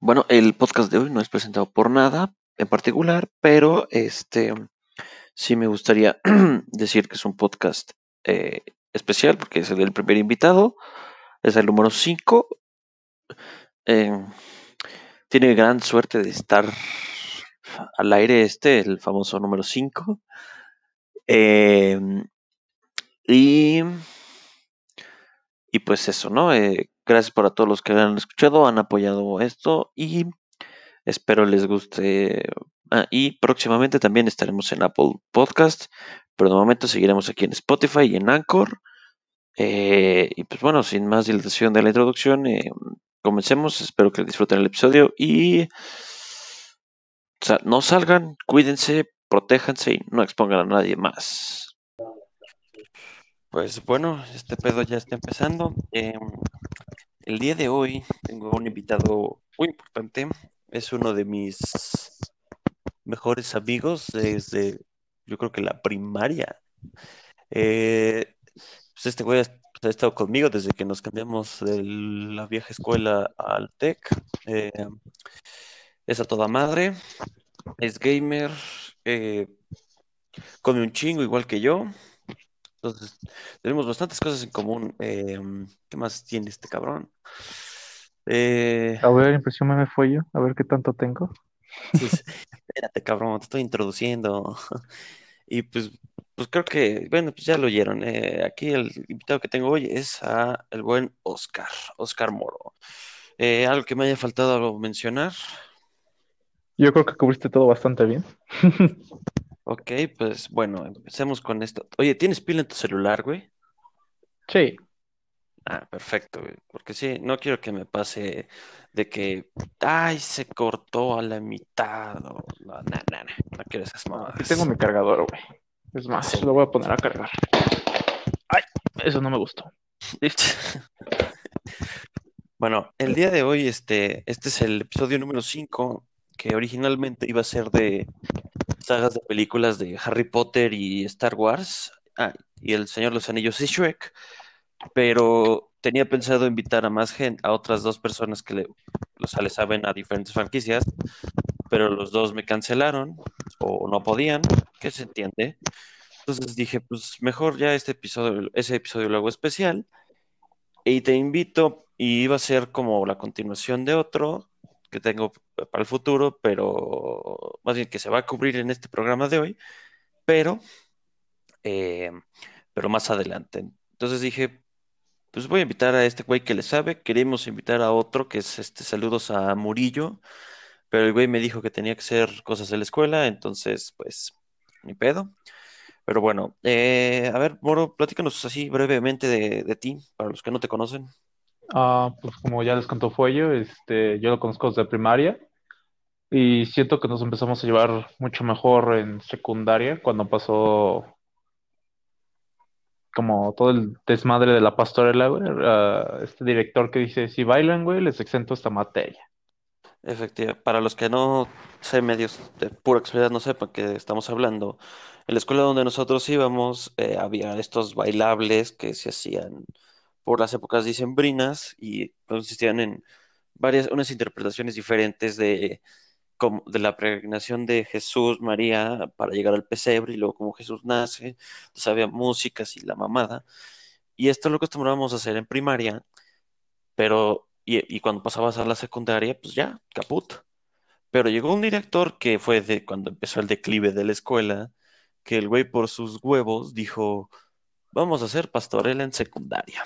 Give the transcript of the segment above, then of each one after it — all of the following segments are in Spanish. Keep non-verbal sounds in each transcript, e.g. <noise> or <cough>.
Bueno, el podcast de hoy no es presentado por nada en particular, pero este sí me gustaría <clears throat> decir que es un podcast eh, especial porque es el primer invitado, es el número 5. tiene gran suerte de estar al aire este, el famoso número 5. Em, y, y pues eso, ¿no? Eh, gracias por a todos los que han escuchado, han apoyado esto y espero les guste. Ah, y próximamente también estaremos en Apple Podcast, pero de momento seguiremos aquí en Spotify y en Anchor. Eh, y pues bueno, sin más dilatación de la introducción, eh, comencemos. Espero que disfruten el episodio y no salgan, cuídense, protéjanse y no expongan a nadie más. Pues bueno, este pedo ya está empezando. Em, el día de hoy tengo un invitado muy importante. Es uno de mis mejores amigos desde, yo creo que la primaria. Eh, pues este güey ha, estado conmigo desde que nos cambiamos de la vieja escuela al TEC. Eh, es a toda madre, es gamer, eh, come un chingo igual que yo. Entonces, tenemos bastantes cosas en común. Em, ¿qué más tiene este cabrón? Eh, a ver, impresión me fue yo, a ver qué tanto tengo. <laughs> espérate, cabrón, te estoy introduciendo. <laughs> Y pues, pues creo que, bueno, pues ya lo oyeron. Eh, aquí el invitado que tengo hoy es a el buen Oscar, Oscar Moro. Eh, ¿algo que me haya faltado mencionar? Yo creo que cubriste todo bastante bien. <laughs> Ok, pues bueno, empecemos con esto. Oye, ¿tienes pila en tu celular, güey? Sí. Ah, perfecto, güey. Porque sí, no quiero que me pase de que, ay, se cortó a la mitad o no, no, no, no, quiero esas mamadas. tengo mi cargador, güey. Es más, lo voy a poner a cargar. Ay, eso no me gustó. <laughs> Bueno, el día de hoy, este, este es el episodio número 5, que originalmente iba a ser de sagas de películas de Harry Potter y Star Wars, ah, y El Señor de los Anillos y Shrek, pero tenía pensado invitar a más gente, a otras dos personas que le, o saben a diferentes franquicias, pero los dos me cancelaron o no podían, que se entiende. Entonces dije, pues mejor ya este episodio, ese episodio lo hago especial y te invito y iba a ser como la continuación de otro que tengo para el futuro, pero más bien que se va a cubrir en este programa de hoy, pero, eh, pero más adelante. Entonces dije, pues voy a invitar a este güey que le sabe, queremos invitar a otro que es este, saludos a Murillo, pero el güey me dijo que tenía que hacer cosas de la escuela, entonces pues, ni pedo. Pero bueno, eh, a ver, Moro, platícanos así brevemente de, de ti, para los que no te conocen. Ah, pues como ya les contó Fuello, este, yo lo conozco desde primaria y siento que nos empezamos a llevar mucho mejor en secundaria cuando pasó como todo el desmadre de la pastorela, güey, este director que dice, si bailan, güey, les exento esta materia. Efectivamente, para los que no sé, medios de pura experiencia no sepan que estamos hablando, en la escuela donde nosotros íbamos eh, había estos bailables que se hacían por las épocas dicembrinas y consistían en varias, unas interpretaciones diferentes de, de la pregnación de Jesús, María, para llegar al pesebre y luego como Jesús nace, entonces había músicas y la mamada. Y esto lo acostumbrábamos a hacer en primaria, pero y, cuando pasabas a la secundaria, pues ya, caput. Pero llegó un director que fue de cuando empezó el declive de la escuela, que el güey por sus huevos dijo, vamos a hacer pastorela en secundaria.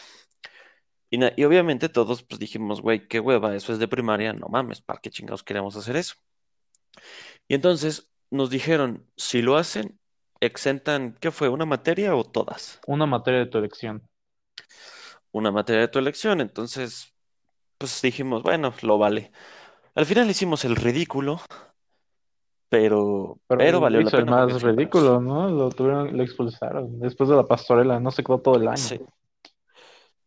Y, obviamente todos pues dijimos, güey, qué hueva, eso es de primaria, no mames, ¿para qué chingados queremos hacer eso? Y entonces nos dijeron, si lo hacen, exentan, ¿qué fue? ¿Una materia o todas? Una materia de tu elección. Una materia de tu elección, entonces, pues dijimos, bueno, lo vale. Al final hicimos el ridículo, pero, pero, valió la pena. el más ridículo, ¿no? Lo tuvieron, lo expulsaron después de la pastorela, no se quedó todo el año. Sí.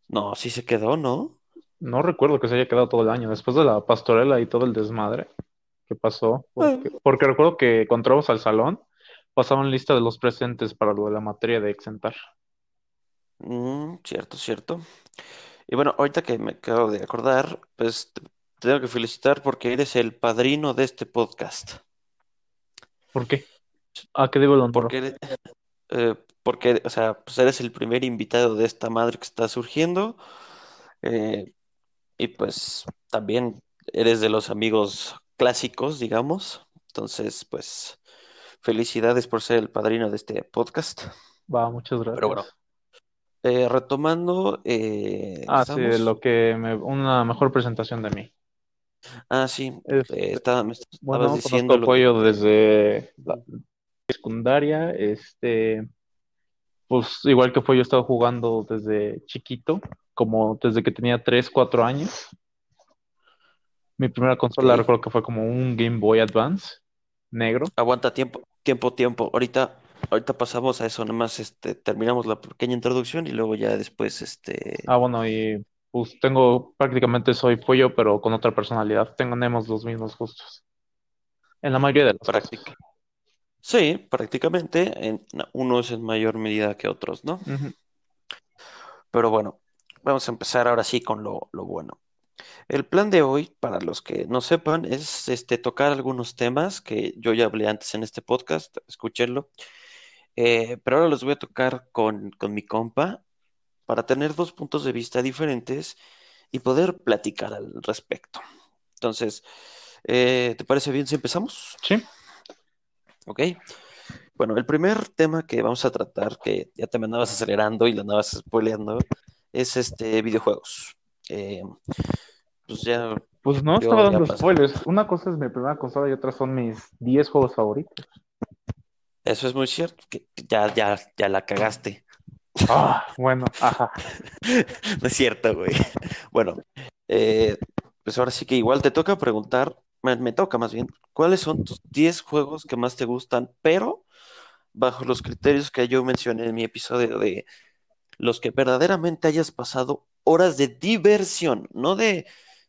No, sí se quedó, ¿no? No recuerdo que se haya quedado todo el año. Después de la pastorela y todo el desmadre que pasó. Porque, recuerdo que cuando entramos al salón, pasaban lista de los presentes para lo de la materia de exentar. Mm, cierto, cierto. Y bueno, ahorita que me acabo de acordar, pues te tengo que felicitar porque eres el padrino de este podcast. ¿Por qué? ¿A qué debo el honor? Porque, eh, porque, o sea, pues eres el primer invitado de esta madre que está surgiendo. eh, y pues también eres de los amigos clásicos, digamos. Entonces, pues, felicidades por ser el padrino de este podcast. Va, muchas gracias. Pero bueno, eh, retomando, eh, Ah, sí, ¿estamos? lo que me, una mejor presentación de mí. Ah, sí, Este, eh, estaba- me estabas bueno, diciendo lo Pollo desde la secundaria, este, pues igual que fue, yo he estado jugando desde chiquito, como desde que tenía 3, 4 años. Mi primera consola recuerdo que fue como un Game Boy Advance negro. Aguanta tiempo, tiempo, tiempo. Ahorita, ahorita pasamos a eso, nada más este, terminamos la pequeña introducción y luego ya después, este, Ah, bueno, y pues tengo, prácticamente soy Pollo, pero con otra personalidad. Tenemos los mismos gustos. En la mayoría de las cosas. Sí, prácticamente, en, no, unos en mayor medida que otros, ¿no? Pero bueno, vamos a empezar ahora sí con lo, lo bueno. El plan de hoy, para los que no sepan, es este, tocar algunos temas que yo ya hablé antes en este podcast, escúchenlo. Eh, pero ahora los voy a tocar con, con mi compa para tener dos puntos de vista diferentes y poder platicar al respecto. Entonces, eh, ¿te parece bien si empezamos? Sí. Ok. Bueno, el primer tema que vamos a tratar, que ya te me andabas acelerando y lo andabas spoileando, es este videojuegos. Eh, pues ya, Pues no estaba dando spoilers. Una cosa es mi primera consola y otra son mis 10 juegos favoritos. eso es muy cierto, que ya, ya, ya la cagaste. Ah, bueno, ajá. <laughs> No es cierto, güey. Bueno, eh, pues ahora sí que igual te toca preguntar, me, me toca más bien, ¿cuáles son tus 10 juegos que más te gustan, pero bajo los criterios que yo mencioné en mi episodio de los que verdaderamente hayas pasado horas de diversión, no de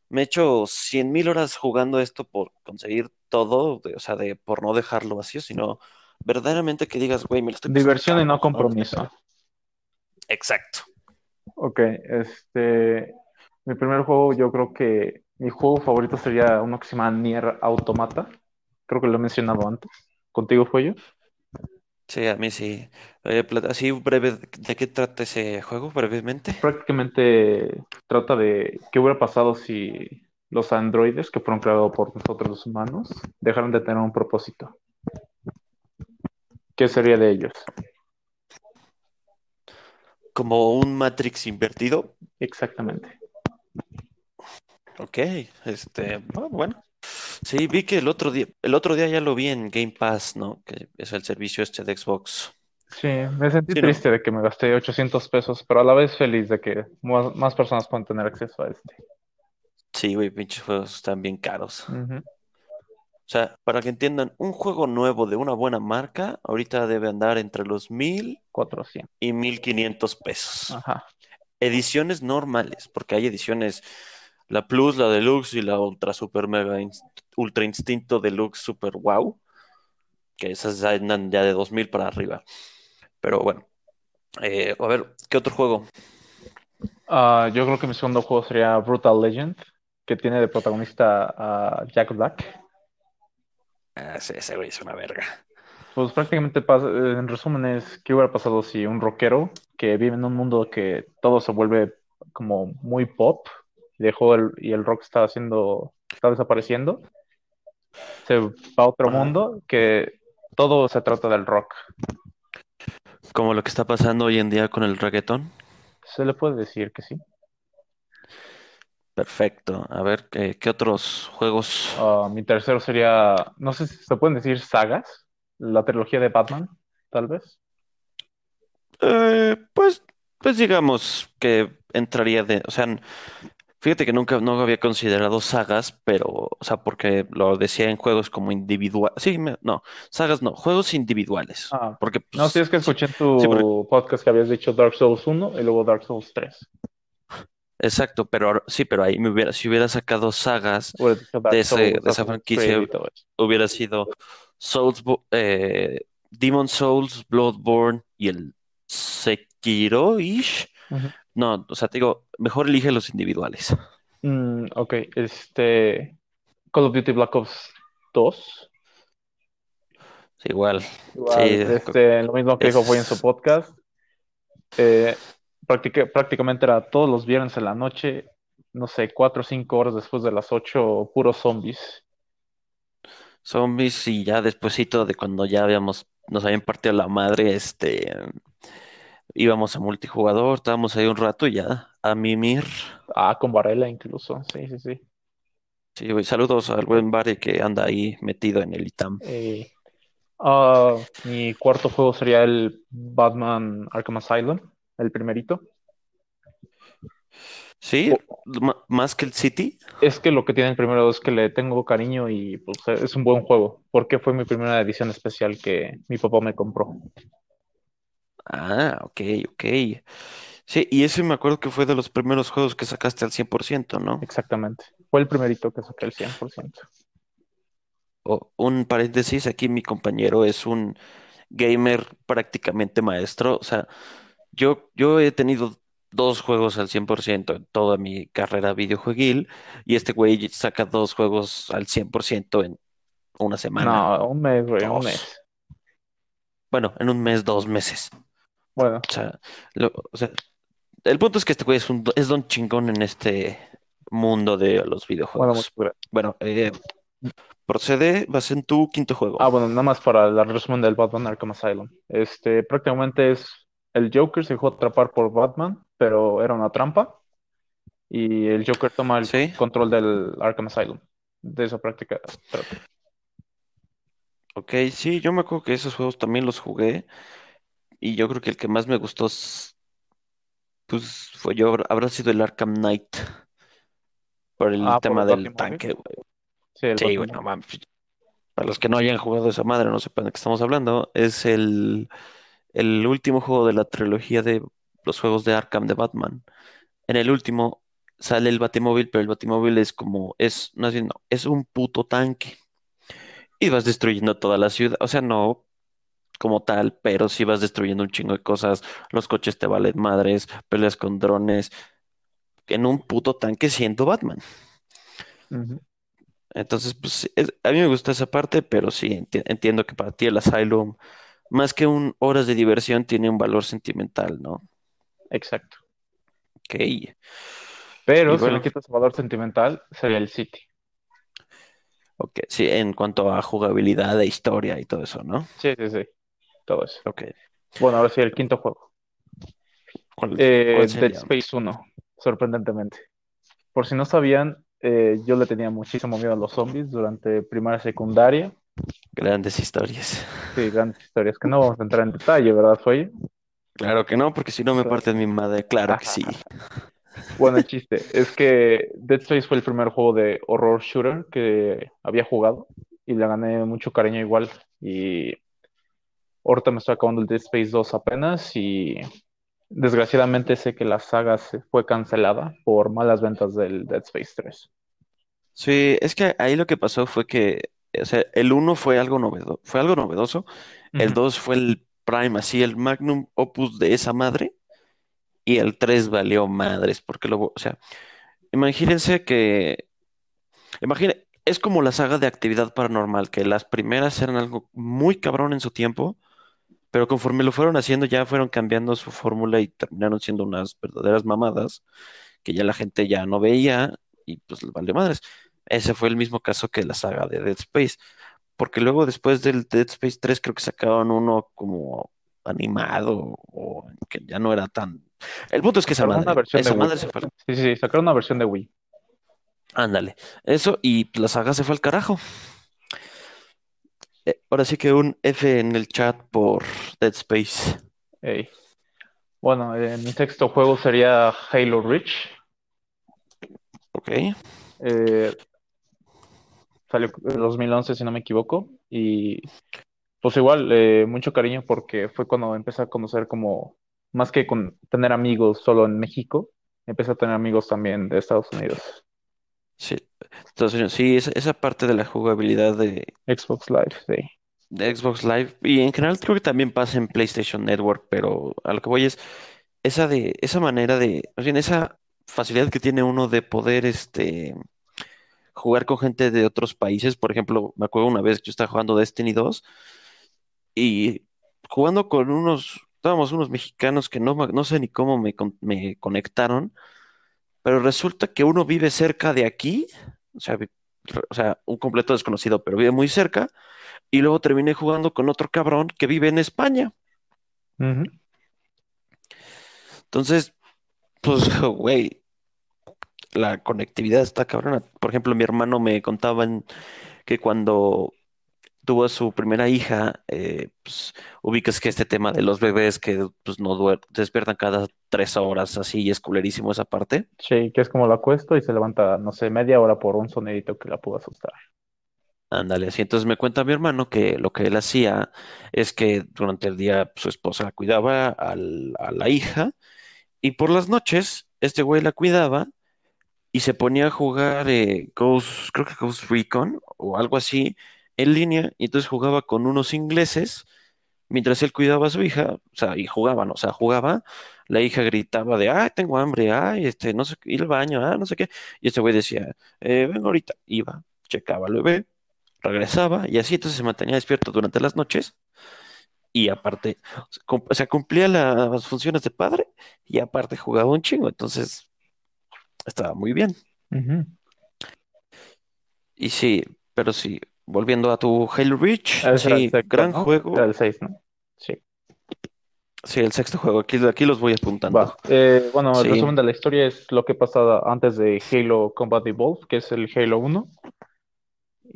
me he hecho cien mil horas jugando esto por conseguir todo, de- o sea, de por no dejarlo vacío, sino verdaderamente que digas, güey, me lo estoy Diversión y ¿no? compromiso. Exacto. Ok, este. Mi primer juego, yo creo que mi juego favorito sería uno que se llama Nier Automata. Creo que lo he mencionado antes. ¿Contigo fue yo? Sí, a mí sí. Eh, así breve, ¿de qué trata ese juego brevemente? Prácticamente trata de qué hubiera pasado si los androides que fueron creados por nosotros los humanos dejaron de tener un propósito. ¿Qué sería de ellos? Como un Matrix invertido. Exactamente. Ok, este, ah, bueno. Sí, vi que el otro día, el otro día ya lo vi en Game Pass, ¿no? Que es el servicio este de Xbox. Sí, me sentí Sí, ¿no? triste de que me gasté 800 pesos, pero a la vez feliz de que más, más personas puedan tener acceso a este. Sí, güey, pinches juegos están bien caros. O sea, para que entiendan, un juego nuevo de una buena marca ahorita debe andar entre los mil 400. y mil quinientos pesos. Ajá. Ediciones normales, porque hay ediciones, la Plus, la Deluxe y la Ultra Super Mega Inst- Ultra Instinto Deluxe Super Wow, que esas ya andan ya de 2000 para arriba. Pero bueno, eh, a ver, ¿qué otro juego? Ah, yo creo que mi segundo juego sería Brutal Legend, que tiene de protagonista a Jack Black. Ah, ese, ese güey es una verga. Pues prácticamente, en resumen, es qué hubiera pasado si un rockero que vive en un mundo que todo se vuelve como muy pop, dejó el, y el rock está haciendo, está desapareciendo, se va a otro mundo que todo se trata del rock. Como lo que está pasando hoy en día con el reggaetón. Se le puede decir que sí. Perfecto. A ver, ¿qué, qué otros juegos? Ah, mi tercero sería, no sé si se pueden decir sagas, la trilogía de Batman, tal vez. Eh, pues, pues digamos que entraría de, o sea, fíjate que nunca no había considerado sagas, pero, o sea, porque lo decía en juegos como individual, sí, me- no, sagas no, juegos individuales, Ah, porque no, pues, sí es que escuché en sí, porque- tu podcast que habías dicho Dark Souls 1 y luego Dark Souls 3. exacto, pero ahora- sí, pero ahí me hubiera, si hubiera sacado sagas, Hubiera dicho Dark de ese- Souls, de esa Assassin's franquicia. Creed y todo eso. hubiera sido Souls, eh, Demon Souls, Bloodborne y el Sekiro-ish. Ujú. No, o sea, te digo, mejor elige los individuales. Mm, ok, este Call of Duty Black Ops 2. Sí, igual. Igual, Sí, este, lo mismo que dijo fue en su podcast. Eh, prácticamente era todos los viernes en la noche, no sé, cuatro o cinco horas después de las ocho, puros zombies. zombies y ya despuesito de cuando ya habíamos, nos habían partido la madre, este, íbamos a multijugador, estábamos ahí un rato y ya, a mimir. Ah, con Varela incluso, sí, sí, sí. Sí, güey, saludos al buen Bari que anda ahí metido en el ITAM. Eh, ah, mi cuarto juego sería el Batman Arkham Asylum, el primerito. Sí, más que el City. Es que lo que tiene el primero es que le tengo cariño y pues es un buen juego, porque fue mi primera edición especial que mi papá me compró. Ah, ok, ok. Sí, y ese me acuerdo que fue de los primeros juegos que sacaste al 100%, ¿no? Exactamente. Fue el primerito que saqué el 100%. O, un paréntesis, aquí mi compañero es un gamer prácticamente maestro. O sea, yo, yo he tenido dos juegos al 100% en toda mi carrera videojueguil y este güey saca dos juegos al 100% en una semana, No, un mes, güey, un dos. mes. Bueno, en un mes, dos meses. Bueno, O sea, lo- o sea, el punto es que este güey es un es don chingón en este mundo de los bueno, videojuegos. gracias. Bueno, eh, procede, vas en tu quinto juego. Ah, bueno, nada más para el resumen del Batman Arkham Asylum. Este, prácticamente es el Joker se dejó atrapar por Batman, pero era una trampa y el Joker toma el Sí, control del Arkham Asylum. De eso práctica trata. ok, sí, yo me acuerdo que esos juegos también los jugué y yo creo que el que más me gustó, pues fue yo, habrá sido el Arkham Knight por el Ah, por tema el del tanque, güey. Sí, el Sí, güey, Batmóvil. no mames. Para los que no hayan jugado esa madre, no sepan de qué estamos hablando, es el, el último juego de la trilogía de los juegos de Arkham de Batman. En el último sale el Batimóvil, pero el Batimóvil es como, es, no, es, no, es un puto tanque. Y vas destruyendo toda la ciudad. O sea, no como tal, pero sí vas destruyendo un chingo de cosas. Los coches te valen madres, peleas con drones, en un puto tanque siendo Batman. Entonces, pues es- a mí me gusta esa parte, pero sí, enti- entiendo que para ti el Asylum, más que un horas de diversión, tiene un valor sentimental, ¿no? Exacto. Ok. Pero Y si le quitas valor sentimental, sería el City. ok, sí, en cuanto a jugabilidad e historia y todo eso, ¿no? Sí, sí, sí. Todo eso. Ok. Bueno, ahora sí, el quinto juego. ¿Cuál, Eh, cuál Dead? Space 1, sorprendentemente. Por si no sabían, eh, yo le tenía muchísimo miedo a los zombies durante primaria y secundaria. Grandes historias. Sí, grandes historias que no vamos a entrar en detalle, ¿verdad, Foy? Claro que no, porque si no me Claro. parten mi madre. Claro que sí. Bueno, el chiste es que Dead Space fue el primer juego de horror shooter que había jugado y le gané mucho cariño igual. Y ahorita me estoy acabando el Dead Space 2 apenas y desgraciadamente sé que la saga se fue cancelada por malas ventas del Dead Space 3. Sí, es que ahí lo que pasó fue que, o sea, el uno fue algo novedoso, fue algo novedoso, el Ujú. 2 fue el prime, así, el magnum opus de esa madre, y el 3 valió madres, porque luego, o sea, imagínense que, imagine, es como la saga de Actividad Paranormal, que las primeras eran algo muy cabrón en su tiempo, pero conforme lo fueron haciendo ya fueron cambiando su fórmula y terminaron siendo unas verdaderas mamadas que ya la gente ya no veía y pues le valió madres. Ese fue el mismo caso que la saga de Dead Space, porque luego después del Dead Space 3 creo que sacaron uno como animado o que ya no era tan... El punto es que esa Sacaron una madre, versión de esa Wii. se fue, sí, sí, sacaron una versión de Wii. ándale, eso y la saga se fue al carajo. Eh, ahora sí que un F en el chat por Dead Space. Bueno, eh, mi sexto juego sería Halo Reach. Ok, Eh, salió en 2011, si no me equivoco. Y pues igual, eh, mucho cariño porque fue cuando empecé a conocer como, más que con tener amigos solo en México, empecé a tener amigos también de Estados Unidos. sí. Entonces, sí, esa, esa parte de la jugabilidad de, Xbox Live, sí. de Xbox Live y en general creo que también pasa en PlayStation Network, pero a lo que voy es esa de esa manera de, más bien esa facilidad que tiene uno de poder este, jugar con gente de otros países. Por ejemplo, me acuerdo una vez que yo estaba jugando Destiny 2 y jugando con unos, estábamos unos mexicanos que no, no sé ni cómo me, me conectaron, pero resulta que uno vive cerca de aquí, o sea, vi- o sea, un completo desconocido, pero vive muy cerca, y luego terminé jugando con otro cabrón que vive en España. Entonces, pues, <laughs> güey, la conectividad está cabrona. Por ejemplo, mi hermano me contaban que cuando tuvo a su primera hija, eh, pues, ubicas que este tema de los bebés que pues, no duer- despiertan cada tres horas, así, y es culerísimo esa parte. Sí, que es como lo acuesto y se levanta, no sé, media hora por un sonidito que la pudo asustar. Ándale, así. Entonces me cuenta mi hermano que lo que él hacía es que durante el día su esposa cuidaba al- a la hija y por las noches este güey la cuidaba y se ponía a jugar eh, Ghost, creo que Ghost Recon o algo así en línea y entonces jugaba con unos ingleses mientras él cuidaba a su hija, o sea, y jugaban, o sea, jugaba, la hija gritaba de, ay, tengo hambre, ay, este, no sé, ir al baño, ah, no sé qué, y este güey decía, eh, vengo ahorita, iba, checaba al bebé, regresaba, y así entonces se mantenía despierto durante las noches, y aparte, o sea, cumplía las funciones de padre, y aparte jugaba un chingo, entonces estaba muy bien, y sí, pero sí, volviendo a tu Halo Reach, el sí, sexto, gran ¿no? juego, el 6, ¿no? Sí. sí, el sexto juego, aquí, aquí los voy apuntando. Eh, bueno, el resumen de la historia es lo que pasa antes de Halo Combat Evolved, que es el Halo 1,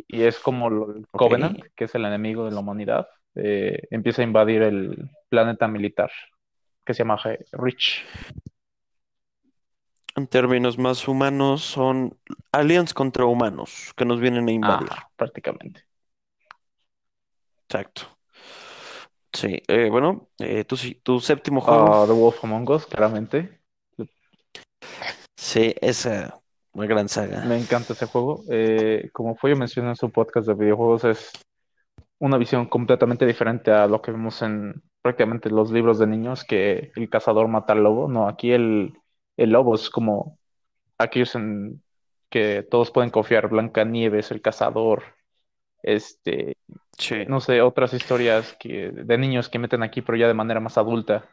y es como el. Covenant, que es el enemigo de la humanidad, eh, empieza a invadir el planeta militar, que se llama Reach. En términos más humanos, son aliens contra humanos que nos vienen a invadir. Prácticamente. Exacto. Sí, eh, bueno, eh, tu, tu séptimo juego. Ah, The Wolf Among Us, claramente. Sí, esa una gran saga. Me encanta ese juego. Eh, como Fuyo mencionó en su podcast de videojuegos, es una visión completamente diferente a lo que vemos en prácticamente los libros de niños, que el cazador mata al lobo. No, aquí el, el lobo es como aquellos en que todos pueden confiar. Blancanieves, el cazador, este, Sí, no sé, otras historias que, de niños que meten aquí, pero ya de manera más adulta.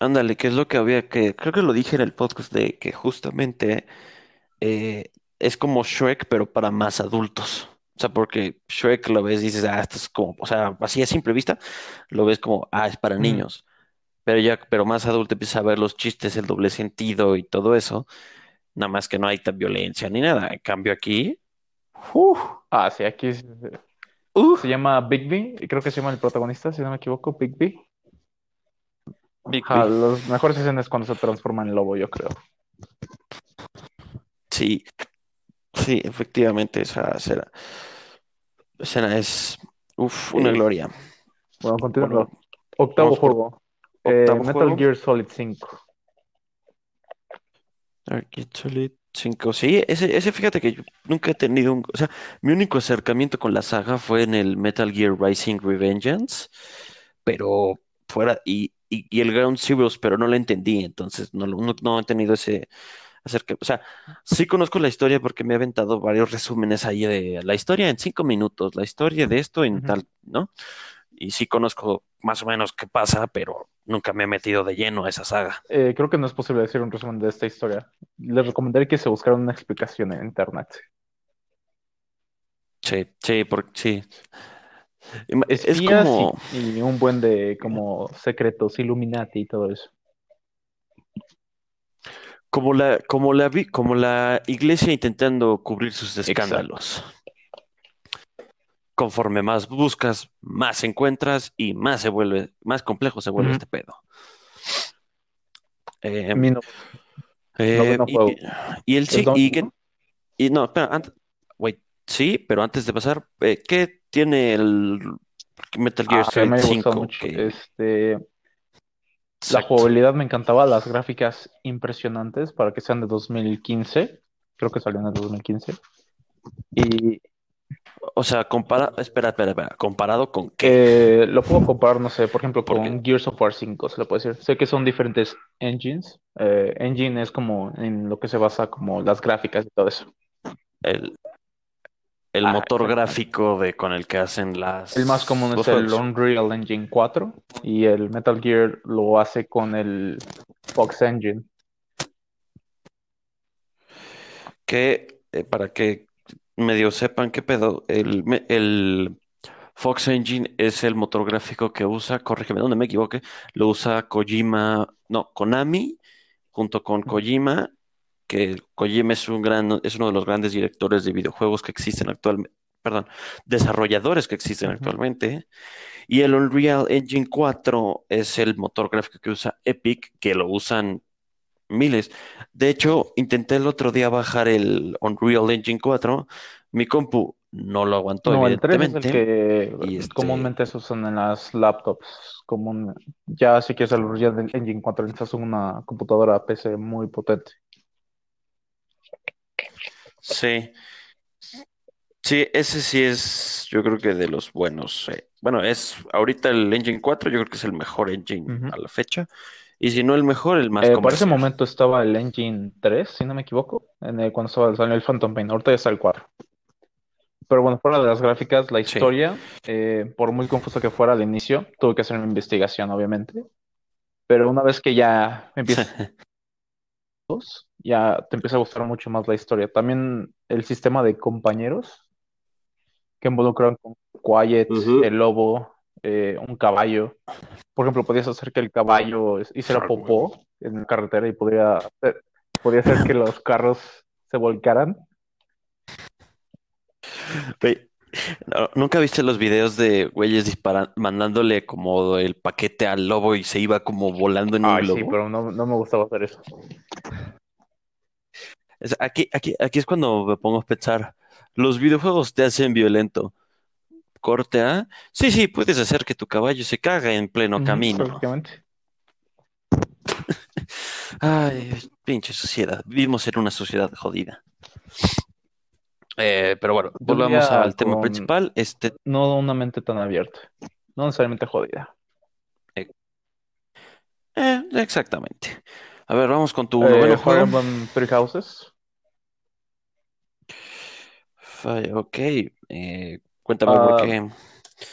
ándale, que es lo que había que, creo que lo dije en el podcast de que justamente eh, es como Shrek, pero para más adultos. O sea, porque Shrek lo ves y dices, ah, esto es como, o sea, así a simple vista, lo ves como, ah, es para Mm. niños. Pero ya, pero más adulto empieza a ver los chistes, el doble sentido y todo eso. Nada más que no hay tan violencia ni nada. En cambio aquí, uf, Ah, sí, aquí es- uf, se llama Bigby, y creo que se llama el protagonista, si no me equivoco, Bigby. Big B. las mejores escenas es cuando se transforma en lobo, yo creo. Sí, sí, efectivamente, esa escena, escena es, uf, una gloria. bueno, continuando. Octavo juego, eh, Metal juego. Gear Solid 5. Dark Knight Solid 5. Sí, ese, ese fíjate que yo nunca he tenido un... O sea, mi único acercamiento con la saga fue en el Metal Gear Rising Revengeance, pero fuera... Y, y, y el Ground Zeroes, pero no lo entendí, entonces no, no, no he tenido ese acercamiento. O sea, sí conozco la historia porque me he aventado varios resúmenes ahí de la historia en cinco minutos, la historia de esto en tal, ¿no? Y sí conozco más o menos qué pasa, pero nunca me he metido de lleno a esa saga. Eh, creo que no es posible decir un resumen de esta historia. Les recomendaría que se buscaran una explicación en internet. Sí, sí, porque sí. Es como, y, y un buen de como secretos, Illuminati y todo eso. como la, como la, como la iglesia intentando cubrir sus Exacto. Conforme más buscas, más encuentras y más se vuelve, más complejo se vuelve este pedo. Eh, no- eh, y, juego. y el ¿Es sí, y, que- y no, espera, antes, wait, sí, pero antes de pasar, eh, ¿qué tiene el Metal Gear Ah, que me Solid gustó 5? mucho. Que- Este, la jugabilidad me encantaba, las gráficas impresionantes para que sean de 2015. Creo que salió en el 2015. Y O sea, compara, espera, espera, espera, ¿comparado con qué? Eh, lo puedo comparar, no sé, por ejemplo, con Gears of War 5, se lo puede decir. Sé que son diferentes engines. Eh, engine es como en lo que se basa como las gráficas y todo eso. el, el Ah, motor gráfico de con el que hacen El más las común es el. Unreal Engine 4 y el Metal Gear lo hace con el Fox Engine. Que eh, para que medio sepan qué pedo, el, me- el Fox Engine es el motor gráfico que usa, corrígeme donde me equivoque, lo usa Kojima, no, Konami, junto con Kojima, que Kojima es un gran, es uno de los grandes directores de videojuegos que existen actualmente, perdón, desarrolladores que existen Ujú. actualmente, y el Unreal Engine 4 es el motor gráfico que usa Epic, que lo usan miles. De hecho, intenté el otro día bajar el Unreal Engine 4, mi compu no lo aguantó, No, el 3 es el evidentemente, que y este, comúnmente se usan en las laptops. Común, ya si quieres el Unreal Engine 4 necesitas una computadora PC muy potente. sí, sí, ese sí es, yo creo que de los buenos. eh. Bueno, es ahorita el Engine 4, yo creo que es el mejor engine a la fecha, y si no el mejor, el más Eh, para ese momento estaba el Engine 3, si no me equivoco, en el, cuando estaba, salió el Phantom Pain. Ahorita ya está el 4. Pero bueno, fuera de las gráficas, la Sí. historia, eh, por muy confuso que fuera al inicio, tuve que hacer una investigación, obviamente. Pero una vez que ya empiezas, <laughs> ya te empieza a gustar mucho más la historia. También el sistema de compañeros que involucran con Quiet, el lobo, eh, un caballo. Por ejemplo, podías hacer que el caballo hiciera popó en la carretera y podría hacer, podía hacer que los carros se volcaran. No, ¿nunca viste los videos de güeyes disparan, mandándole como el paquete al lobo y se iba como volando en un Ay, sí, pero no, no me gustaba hacer eso. Es- aquí, aquí, aquí es cuando me pongo a pensar, los videojuegos te hacen violento. Corte A. Sí, sí, puedes hacer que tu caballo se caga en pleno camino. prácticamente. <laughs> Ay, pinche sociedad. Vivimos en una sociedad jodida. Eh, pero bueno, volvamos al tema con principal. Este, no una mente tan abierta, no necesariamente jodida. eh, eh, exactamente. A ver, vamos con tu Eh, noveno Fire juego. Emblem Three Houses. Falla, ok. Eh, cuéntame por Ah, qué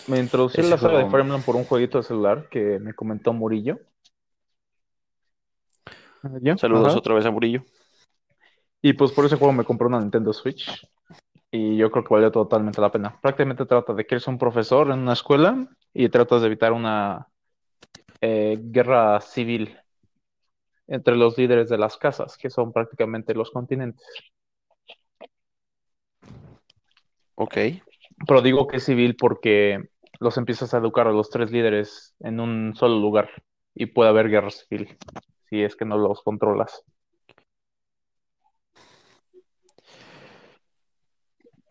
me introducí en la saga de Emblem por un jueguito de celular que me comentó Murillo. ¿Yo? Saludos Ajá. otra vez a Murillo. Y pues por ese juego me compré una Nintendo Switch. Y yo creo que valió totalmente la pena. Prácticamente trata de que eres un profesor en una escuela y tratas de evitar una eh, guerra civil entre los líderes de las casas, que son prácticamente los continentes. Ok. Pero digo que es civil porque los empiezas a educar a los tres líderes en un solo lugar y puede haber guerra civil si es que no los controlas.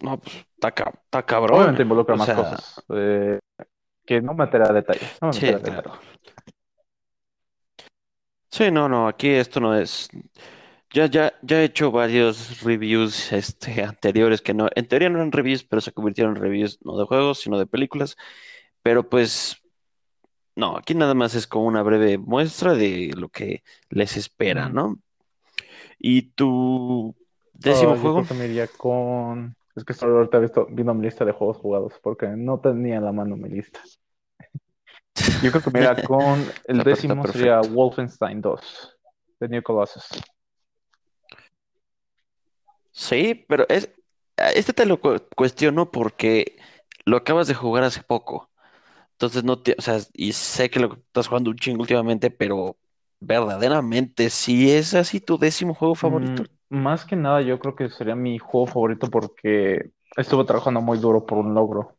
No, pues está, cab- está cabrón. Obviamente involucra O más sea, cosas eh, que no meteré a detalle. No me sí, claro. Sí, no, no, aquí esto no es. Ya, ya, ya he hecho varios reviews este, anteriores que no, en teoría no eran reviews, pero se convirtieron en reviews no de juegos, sino de películas. Pero pues, no, aquí nada más es como una breve muestra de lo que les espera. ¿no? ¿Y tu décimo Ah, yo juego? creo que me iría con... Es que solo ahorita he visto, viendo mi lista de juegos jugados porque no tenía en la mano mi lista. <laughs> Yo creo que me iría con el décimo sería perfecto. Wolfenstein 2 de New Colossus. Sí, pero es, este te lo cu- cuestiono porque lo acabas de jugar hace poco. Entonces no te, o sea, y sé que lo estás jugando un chingo últimamente, pero verdaderamente, si es así tu décimo juego favorito. Mm, más que nada, yo creo que sería mi juego favorito porque estuve trabajando muy duro por un logro.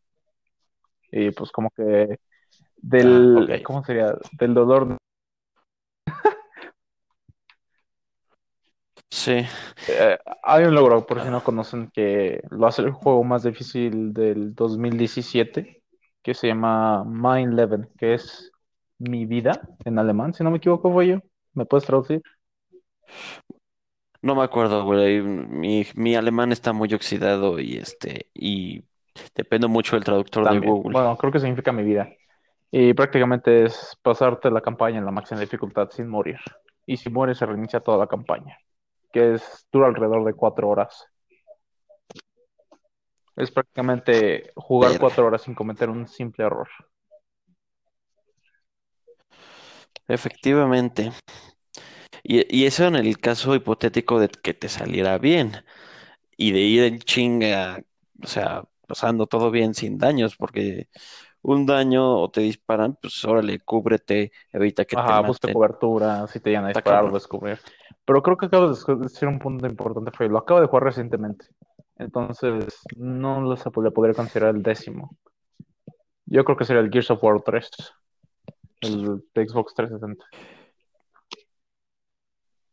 Y pues como que Ah, del, ok. ¿cómo sería? Del dolor. Sí. Eh, hay un logro, por si no conocen, que lo hace el juego más difícil del 2017, que se llama Mein Leben, que es mi vida en alemán, si no me equivoco, fue yo. ¿Me puedes traducir? No me acuerdo, güey. Mi, mi alemán está muy oxidado y este, y Depende mucho del traductor de. Google. Bueno, creo que significa mi vida. Y prácticamente es pasarte la campaña en la máxima dificultad sin morir. Y si mueres se reinicia toda la campaña, que es dura alrededor de cuatro horas. Es prácticamente jugar Verga. cuatro horas sin cometer un simple error. Efectivamente. Y, y eso en el caso hipotético de que te saliera bien y de ir en chinga, o sea, pasando todo bien sin daños, porque un daño o te disparan, pues órale, cúbrete, evita que te Ajá, busca maten. cobertura, si te llegan a Está disparar o descubrir. Pero creo que acabas de decir un punto importante, Fue Lo acabo de jugar recientemente. Entonces, no lo le podría considerar el décimo. Yo creo que sería el Gears of War 3. El de Xbox 360.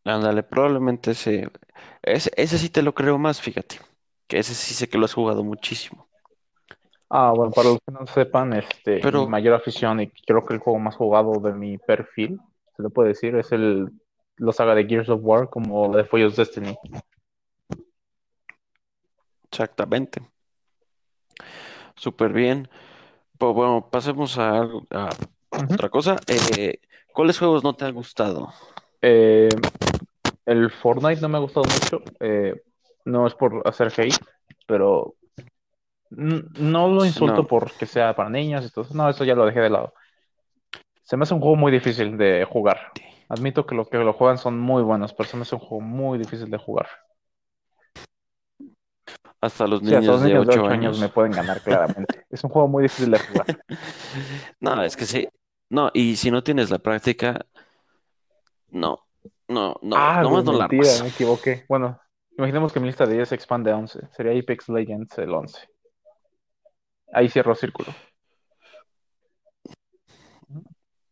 Ándale, probablemente ese, ese, ese sí te lo creo más, fíjate, que ese sí sé que lo has jugado muchísimo. Ah, bueno, para los que no sepan, este, Pero- mi mayor afición y creo que el juego más jugado de mi perfil, se le puede decir, es el la saga de Gears of War como la de Follows Destiny. Exactamente. Súper bien. Pues bueno, pasemos a, otra cosa. Eh, ¿cuáles juegos no te han gustado? Eh, el Fortnite no me ha gustado mucho. eh, no es por hacer hate, pero no lo insulto No. porque sea para niños y todo eso. No, eso ya lo dejé de lado. Se me hace un juego muy difícil de jugar. Admito que los que lo juegan son muy buenos, pero se me hace un juego muy difícil de jugar. Hasta los Sí, hasta niños los de niños de 8 8 años. años me pueden ganar <laughs> claramente. Es un juego muy difícil de jugar. <laughs> No, es que sí. No, y si no tienes la práctica, no, no, no, ah, no la mentira, me equivoqué. Bueno, imaginemos que mi lista de 10 se expande a 11. Sería Apex Legends el 11. Ahí cierro círculo.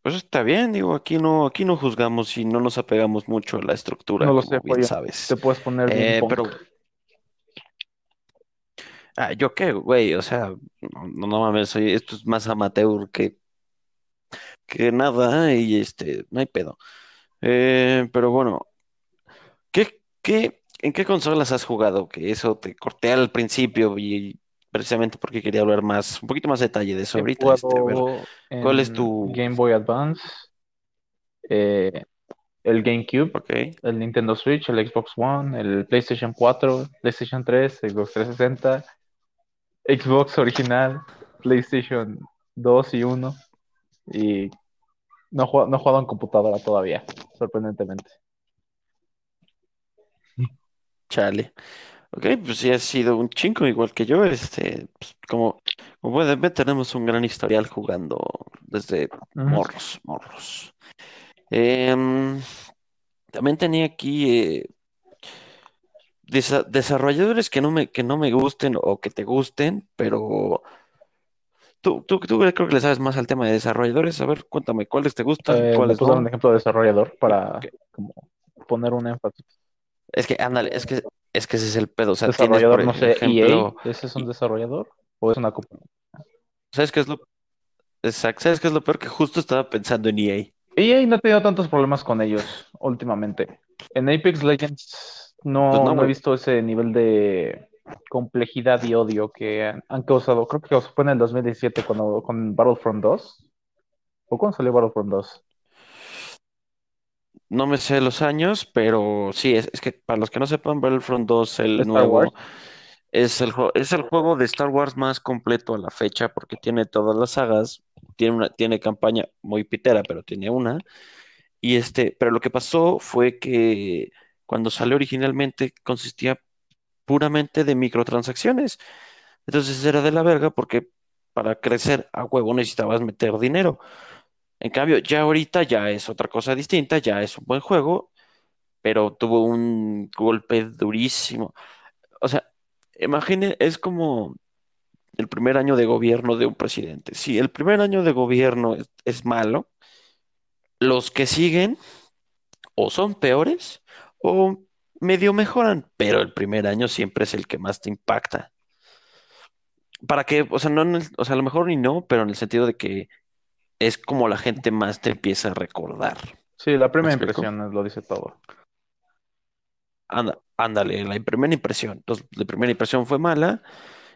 Pues está bien, digo, aquí no, aquí no juzgamos y no nos apegamos mucho a la estructura, No lo como sé, bien sabes. Te puedes poner bien Eh, pero, ah, ¿yo qué, güey? O sea, no, no mames, soy- esto es más amateur que, que nada y este, no hay pedo. Eh, pero bueno, ¿qué, qué, en qué consolas has jugado? Que eso te corté al principio y precisamente porque quería hablar más, un poquito más detalle de eso He ahorita. Este, a ver, ¿cuál es tu- Game Boy Advance, eh, el GameCube, ok, el Nintendo Switch, el Xbox One, el PlayStation 4, PlayStation 3, Xbox 360, Xbox original, PlayStation 2 y 1. Y no no he jugado en computadora todavía, sorprendentemente. chale. Ok, pues sí has sido un chingo igual que yo. Este, pues, como, como pueden ver, tenemos un gran historial jugando desde Ujú. morros, morros. Em, también tenía aquí eh, desa- desarrolladores que no me, que no me gusten o que te gusten, pero tú, tú, tú creo que le sabes más al tema de desarrolladores. A ver, cuéntame, ¿cuáles te gustan, Eh, ¿me cuáles puedes dar no? un ejemplo de desarrollador para Ok. como poner un énfasis? Es que, ándale, es que, es que ese es el pedo. O sea, tienes, Desarrollador, no sé, EA, ¿ese es un desarrollador o es una compañía? ¿sabes qué es lo, exacto, ¿sabes qué es lo peor? Que justo estaba pensando en EA. EA no he tenido tantos problemas con ellos últimamente. En Apex Legends no, Pues no, no he visto ese nivel de complejidad y odio que han, han causado. Creo que fue en el 2017 cuando, con Battlefront 2. ¿O cuándo salió Battlefront 2? No me sé los años, pero sí, es, es que para los que no sepan, Battlefront 2, el Star nuevo, Wars. es el, es el juego de Star Wars más completo a la fecha porque tiene todas las sagas, tiene una, tiene campaña muy pitera, pero tiene una. Y este, pero lo que pasó fue que cuando salió originalmente consistía puramente de microtransacciones. Entonces era de la verga porque para crecer a huevo necesitabas meter dinero. En cambio, ya ahorita ya es otra cosa distinta, ya es un buen juego, pero tuvo un golpe durísimo. O sea, imagine, es como el primer año de gobierno de un presidente. Si el primer año de gobierno es, malo, los que siguen o son peores o medio mejoran, pero el primer año siempre es el que más te impacta. Para que, o sea, no el- o sea, a lo mejor ni no, pero en el sentido de que es como la gente más te empieza a recordar. Sí, la primera impresión lo dice todo. Anda, ándale, la primera impresión. Entonces, la primera impresión fue mala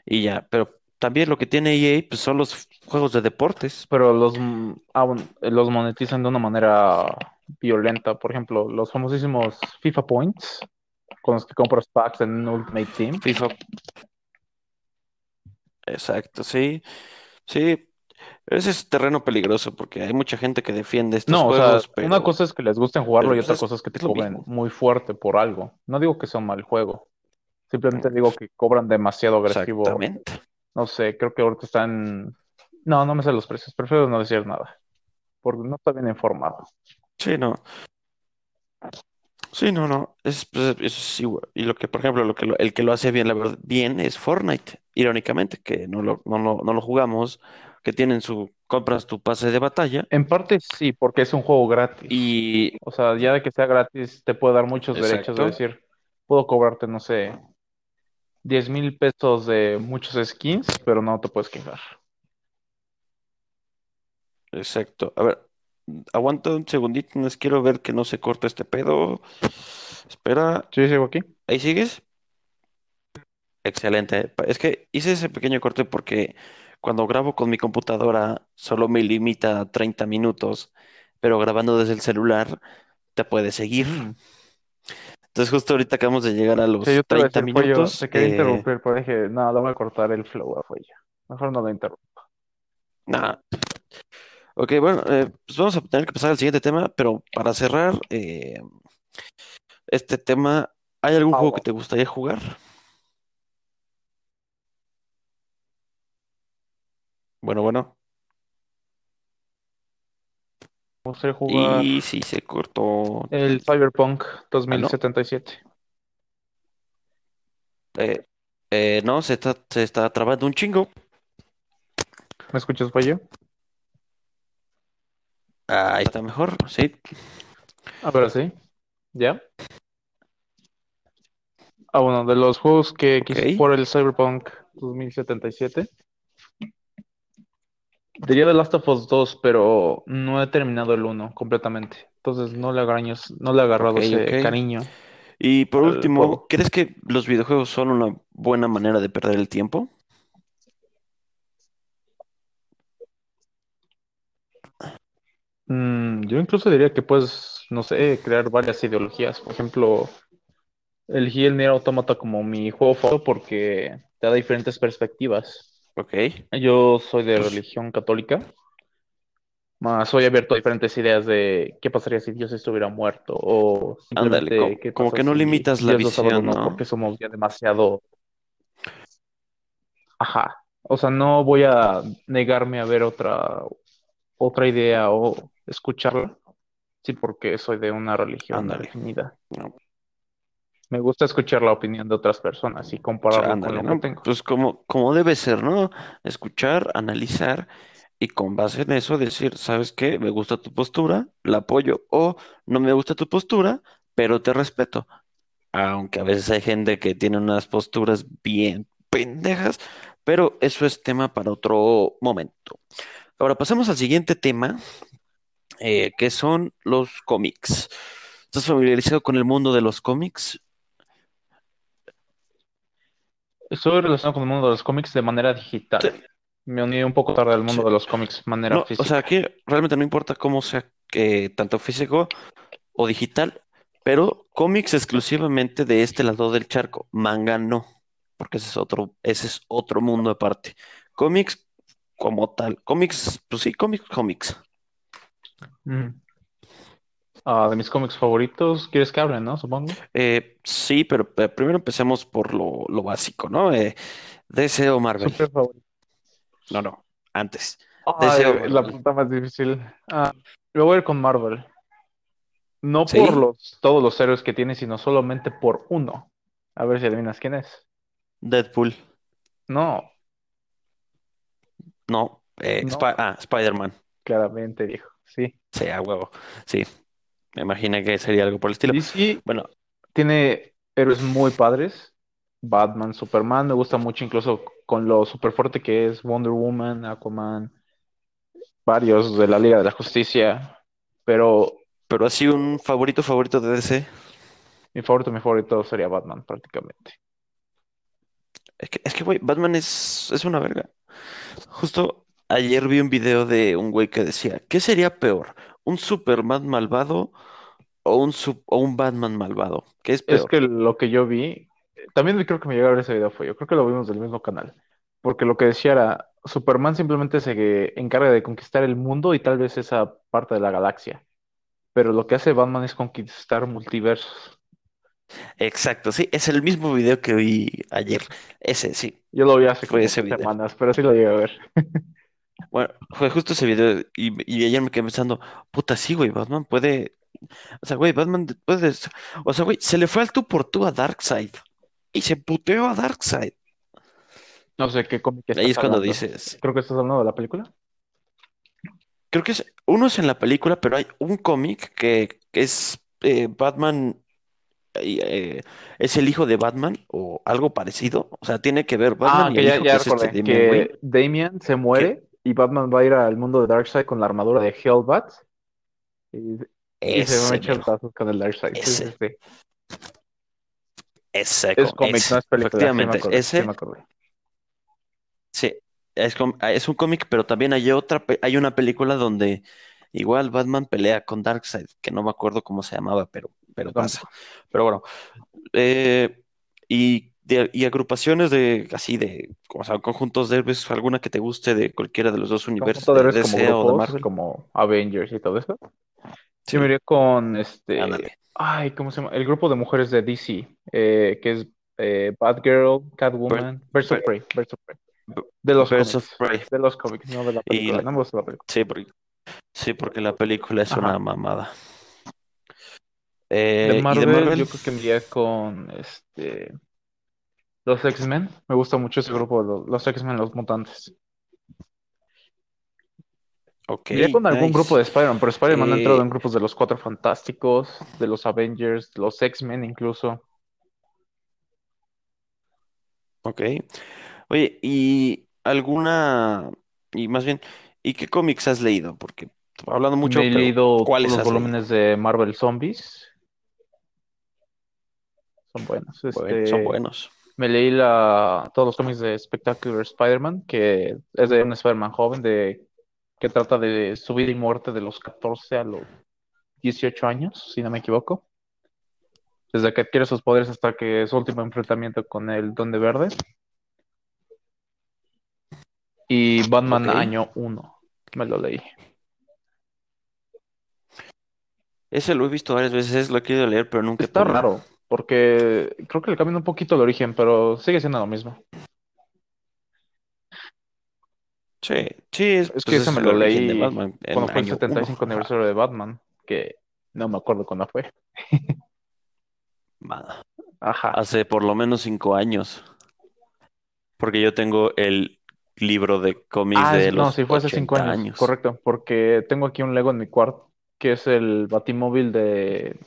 y ya, pero también lo que tiene EA pues, son los juegos de deportes. Pero los, mm, aún- los monetizan de una manera violenta. Por ejemplo, los famosísimos FIFA Points, con los que compras packs en Ultimate Team. FIFA. Exacto, sí. Sí. Ese es terreno peligroso porque hay mucha gente que defiende estos No, o sea, juegos, una pero, cosa es que les gusten jugarlo y pues otra es, cosa es que te es cobren mismo. muy fuerte por algo. No digo que sea un mal juego, simplemente digo que cobran demasiado agresivo. Exactamente. No sé, creo que ahorita están... No, no me sé los precios, prefiero no decir nada, porque no estoy bien informado. Sí, no. Sí, no, no. Es, pues, eso es igual. Y lo que, por ejemplo, lo que lo- el que lo hace bien, la verdad, bien es Fortnite. Irónicamente, que no lo, no lo, no lo jugamos, que tienen su, compras tu pase de batalla En parte sí, porque es un juego gratis. y, O sea, ya de que sea gratis, te puede dar muchos derechos de decir, puedo cobrarte, no sé, 10 mil pesos de muchos skins, pero no te puedes quejar. exacto. A ver, aguanta un segundito, no quiero ver que no se corte este pedo. Espera, ¿Sí sigo aquí? ¿ahí sigues? Excelente. Es que hice ese pequeño corte porque cuando grabo con mi computadora solo me limita a 30 minutos, pero grabando desde el celular te puedes seguir. Mm. Entonces justo ahorita acabamos de llegar a Sí, los yo te iba a 30 decir, Pollo, minutos. te quería eh, interrumpir, pero dije, no, le voy a cortar el flow a Pollo. Mejor no lo interrumpo. nah. Ok, bueno, eh, pues vamos a tener que pasar al siguiente tema, pero para cerrar eh, este tema, ¿hay algún juego que te gustaría jugar? Bueno, bueno. Jugar Y si se cortó. el Cyberpunk Ah, no. 2077. Eh, eh, no, se está, se está trabando un chingo. ¿Me escuchas, Pollo? Ah, Ahí está mejor, sí. A ver, sí. ¿Ya? Ah, bueno, de los juegos que quise Ok. jugar el Cyberpunk 2077, diría The Last of Us 2, pero no he terminado el 1 completamente. Entonces no le agarré, no le he agarrado ese cariño Y por al último, juego. ¿crees que los videojuegos son una buena manera de perder el tiempo? Mm, yo incluso diría que puedes, no sé, crear varias ideologías. Por ejemplo, elegí el Nier Automata como mi juego favorito porque te da diferentes perspectivas. Ok. Yo soy de Pues religión católica, más soy abierto a diferentes ideas de qué pasaría si Dios estuviera muerto o ándale, como, que no si limitas la Dios nos visión, ¿no? porque somos ya demasiado, ajá. O sea, no voy a negarme a ver otra otra idea o escucharla, sí, porque soy de una religión Ándale. definida. No, Me gusta escuchar la opinión de otras personas y compararlo con ándale, lo que ¿no? tengo. Pues como, como debe ser, ¿no? Escuchar, analizar y con base en eso decir, ¿sabes qué? Me gusta tu postura, la apoyo o no me gusta tu postura, pero te respeto. Aunque a veces hay gente que tiene unas posturas bien pendejas, pero eso es tema para otro momento. Ahora pasemos al siguiente tema, eh, que son los cómics. ¿Estás familiarizado con el mundo de los cómics? Estoy relacionado con el mundo de los cómics de manera Sí, digital. Me uní un poco tarde al sí. mundo de los cómics de manera No, o sea, física. aquí realmente no importa cómo sea, eh, tanto físico o digital, pero cómics exclusivamente de este lado del charco, manga no, porque ese es otro, ese es otro mundo aparte. Cómics como tal, cómics, pues sí, cómics, cómics. Mm. Ah, de mis cómics favoritos, ¿quieres que hable, no? Supongo. Eh, sí, pero eh, primero empecemos por lo, lo básico, ¿no? Eh, DC o Marvel. Super favorito. No, no, antes. DC o Ay, la Marvel. pregunta más difícil. Ah, lo voy a ir con Marvel. No por ¿Sí? los, todos los héroes que tiene, sino solamente por uno. A ver si adivinas quién es. Deadpool. No, No. Eh, no, ah, Spider-Man. claramente dijo. Sí. Sí, a huevo. Sí, me imaginé que sería algo por el estilo. DC Bueno, tiene héroes muy padres. Batman, Superman, me gusta mucho incluso con lo super fuerte que es Wonder Woman, Aquaman, varios de la Liga de la Justicia. Pero pero así un favorito favorito de DC. mi favorito, mi favorito sería Batman prácticamente. Es que, es que, güey, Batman es, es una verga. Justo ayer vi un video de un güey que decía, ¿qué sería peor? ¿Un Superman malvado o un, sup- o un Batman malvado? ¿Qué es Es peor? que lo que yo vi, también creo que me llegó a ver ese video fue yo, creo que lo vimos del mismo canal, porque lo que decía era, Superman simplemente se encarga de conquistar el mundo y tal vez esa parte de la galaxia, pero lo que hace Batman es conquistar multiversos. Exacto, sí, es el mismo video que vi ayer. Ese, sí, Yo lo vi hace fue como ese video. semanas, pero sí lo llegué a ver. <laughs> Bueno, fue justo ese video y, y ayer me quedé pensando, puta, sí, güey, Batman puede, o sea, güey, Batman puede, o sea, güey, se le fue al tú por tú a Darkseid y se puteó a Darkseid. No sé qué cómic Ahí es cuando hablando. dices, Creo que estás hablando de la película. creo que es, uno es en la película, pero hay un cómic que, que es eh, Batman, eh, eh, es el hijo de Batman o algo parecido, o sea, tiene que ver Batman Ah, y que el ya, hijo ya que es este recordé, Damian Wayne, Damian se muere y Batman va a ir al mundo de Darkseid con la armadura de Hellbat y, y se va a echar tazos con el Darkseid. Sí, ese, sí. ese, Es cómic, no es película, sí me efectivamente, acordé, sí me ese. acordé. Sí, es, ah, es un cómic, pero también hay otra, hay una película donde igual Batman pelea con Darkseid, que no me acuerdo cómo se llamaba, pero, pero pasa. Pero bueno, eh, y, de- y agrupaciones de así de, o sea, conjuntos de héroes, alguna que te guste de cualquiera de los dos universos, de de héroes como DC o de Marvel. como Avengers y todo eso. Yo me Sí, iría con este, ándale. ay, ¿cómo se llama? El grupo de mujeres de DC, eh, que es eh, Batgirl, Catwoman, Birds of Prey, Birds of Prey. De los Birds of Prey. de los cómics, no de la película. la- No me gusta la película. sí, porque, sí, porque la película es una mamada. De Eh, y de Marvel, Marvel, yo creo que me iría con este, los X-Men. Me gusta mucho ese grupo, los, los X-Men, los mutantes. ok, Me iría con algún grupo de Spider-Man, pero Spider-Man ha entrado en Eh, grupos de los Cuatro Fantásticos, de los Avengers, de los X-Men incluso. ok. Oye, ¿y alguna, y más bien, ¿y qué cómics has leído? Porque hablando mucho, he leído ¿cuáles los leído? volúmenes de Marvel Zombies, son buenos. Bueno, son Este, buenos. Me leí la, todos los cómics de Spectacular Spider-Man, que es de un Spider-Man joven de, que trata de su vida y muerte de los 14 a los 18 años, si no me equivoco. Desde que adquiere sus poderes hasta que su último enfrentamiento con el Duende Verde. Y Batman. Año 1, me lo leí. Ese lo he visto varias veces, lo he querido leer, pero nunca Está podido. raro, porque creo que le cambian un poquito el origen, pero sigue siendo lo mismo. Sí, sí, es, Es pues que es ese me lo leí cuando fue el año 75 uno. Ajá. aniversario de Batman, que no me acuerdo cuándo fue. Ajá. Hace por lo menos cinco años, porque yo tengo el libro de cómics Ah, de es- no, los sí fue hace cinco 80 años, años. correcto, porque tengo aquí un Lego en mi cuarto, que es el Batimóvil de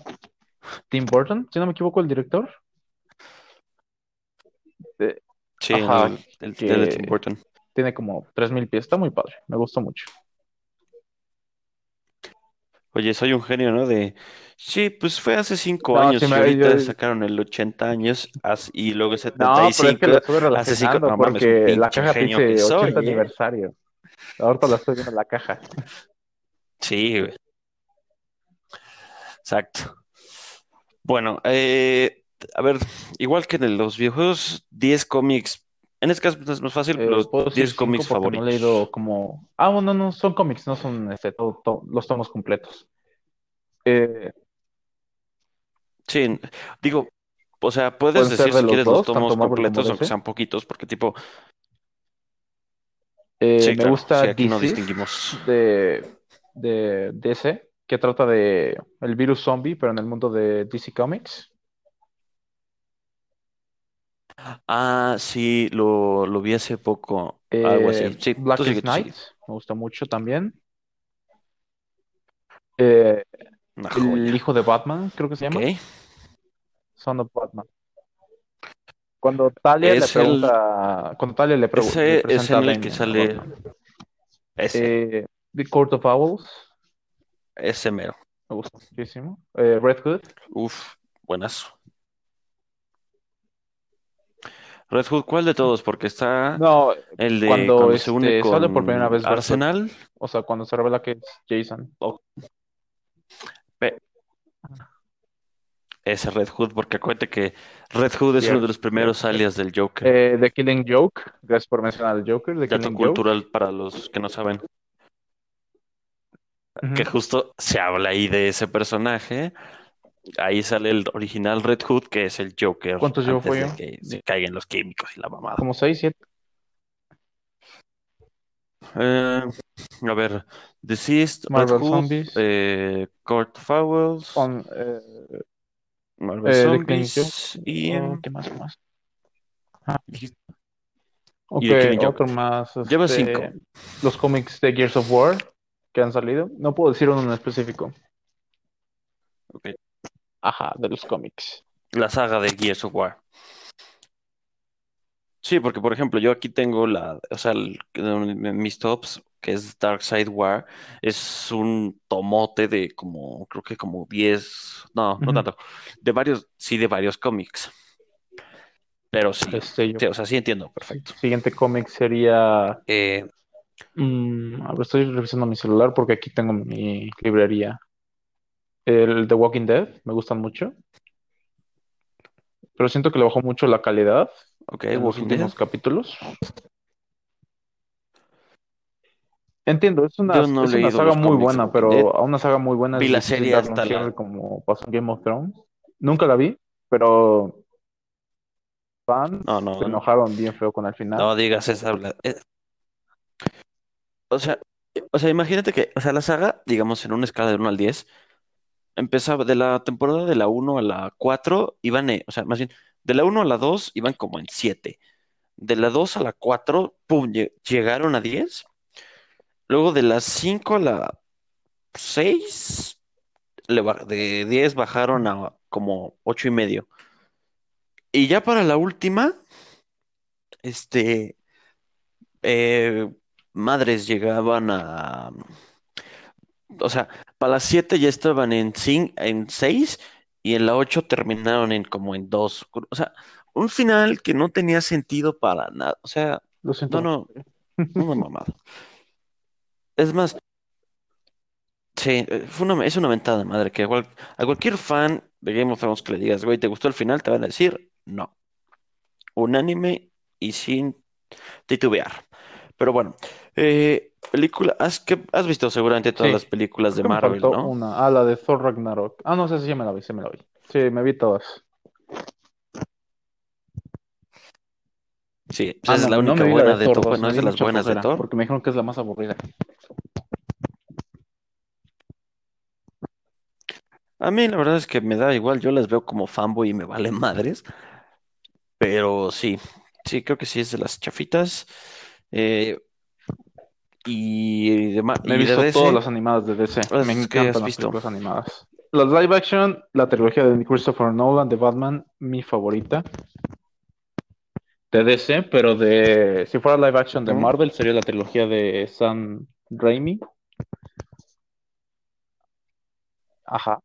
Tim Burton, si no me equivoco, el director. Eh, Sí, Ajá, el, el, el de Tim Burton. tiene como 3.000 pies, está muy padre, me gustó mucho. Oye, soy un genio, ¿no? De, sí, pues fue hace cinco No, años y me- ahorita yo- sacaron el 80 años y luego No, pero es que 75. lo hace cinco, no mames, porque la pinche caja genio dice soy, 80 ¿eh? aniversario. Ahorita la estoy viendo en la caja. Sí, güey. Exacto. Bueno, eh, a ver, igual que en los videojuegos, 10 cómics. En este caso es más fácil, Eh, los puedo decir 10 cinco cómics porque no he favoritos. leído como... Ah, bueno, no, son cómics, no son este, todo- todo- los tomos completos. Eh, Sí, digo, o sea, puedes decir de si quieres los dos, tomos completos, aunque sean poquitos, porque tipo, eh, sí, me claro, gusta sí, aquí no DC distinguimos. de, de DC, que trata de el virus zombie, pero en el mundo de DC Comics. Ah, sí, lo, lo vi hace poco, algo así. Eh, Sí, tú Blackest sigue, tú sigue. Night, me gusta mucho también. Eh, Una el joya. hijo de Batman, creo que se llama. Ok. Son of Batman. Cuando Talia le Es el- pregunta, cuando Talia le, pregu- Ese le es presenta a en el que a sale Batman. ese, Eh, The Court of Owls, ese mero. me gusta muchísimo. Eh, Red Hood, Uf, buenazo. Red Hood, ¿cuál de todos? Porque está No, el de cuando cuando se une este sale por primera vez Red Hood, Arsenal. o sea, cuando se revela que es Jason. o- pe- ese Red Hood, porque acuérdate que Red Hood es uno de Cierto, los primeros cierto, alias del Joker. Eh, The Killing Joke, gracias por mencionar al Joker, The Dato Killing Joke. cultural para los que no saben. Que justo se habla ahí de ese personaje. Ahí sale el original Red Hood, que es el Joker ¿Cuántos llevo de yo? que se caigan los químicos y la mamada. Como 6, 7. Eh, a ver, Deceased, Red Marvel Hood, Zombies, eh, Court Fowls, on, eh, Marvel eh. Zombies y, oh, ¿qué más? más? Ok, y The Killing Joke. otro más. Lleva este, cinco. los cómics de Gears of War que han salido. No puedo decir uno en específico. Ok. Ajá, de los cómics. La saga de Gears of War. Sí, porque por ejemplo, yo aquí tengo la, o sea, el- mis tops, que es Dark Side War, es un tomote de como, creo que como 10, no, no tanto, de varios, sí, de varios cómics. Pero sí, Este, yo- sí, o sea, sí entiendo, perfecto. Siguiente cómic sería. Eh, mm, a ver, estoy revisando mi celular porque aquí tengo mi librería. El The Walking Dead, me gustan mucho. Pero siento que le bajó mucho la calidad ok, en los Walking Dead. últimos capítulos. Entiendo, es una, Yo no he es una leído saga los muy cómics de buena, Walking pero a una saga muy buena es Vi la difícil serie darle un hasta cierre la... como pasó en Game of Thrones. Nunca la vi, pero fans No, se no, enojaron bien feo con el final. no digas esa... eh, O sea, o sea, imagínate que, o sea, la saga, digamos, en una escala de 1 al 10, empezaba de la temporada de la 1 a la 4, iban, eh, o sea, más bien, de la 1 a la 2 iban como en 7. De la 2 a la 4, pum, lle- llegaron a 10. Luego de las 5 a la 6, le ba- de 10 bajaron a como 8 y medio. Y ya para la última, este, eh, madres llegaban a, o sea, para las 7 ya estaban en, cin- en 6 y en la 8 terminaron en como en 2. O sea, un final que no tenía sentido para nada. O sea, Lo siento. no, no, una mamada. Es más, sí, eh, fue una, es una mentada de madre que a cualquier fan de Game of Thrones que le digas, güey, ¿te gustó el final? Te van a decir, no. Unánime y sin titubear. Pero bueno, eh, película, has, que, has visto seguramente todas Sí, las películas de Marvel, ¿no? una. Ah, la de Thor Ragnarok. Ah, no sé si ya me la vi, sí me la vi. Sí, me vi todas. Sí, pues Ah, esa es no, la no única la buena de de Thor Thor, 2, bueno, me es de las buenas de Thor. porque me dijeron que es la más aburrida. A mí la verdad es que me da igual, yo las veo como fanboy y me vale madres, pero sí, sí, creo que sí es de las chafitas. Eh, y de, ma- Me he de visto todas las animadas de DC. ¿has- Me ¿qué has encantan las visto? películas animadas. Las live action, la trilogía de Christopher Nolan de Batman, mi favorita. De DC, pero de si fuera live action de Ujú. Marvel sería la trilogía de Sam Raimi. Ajá.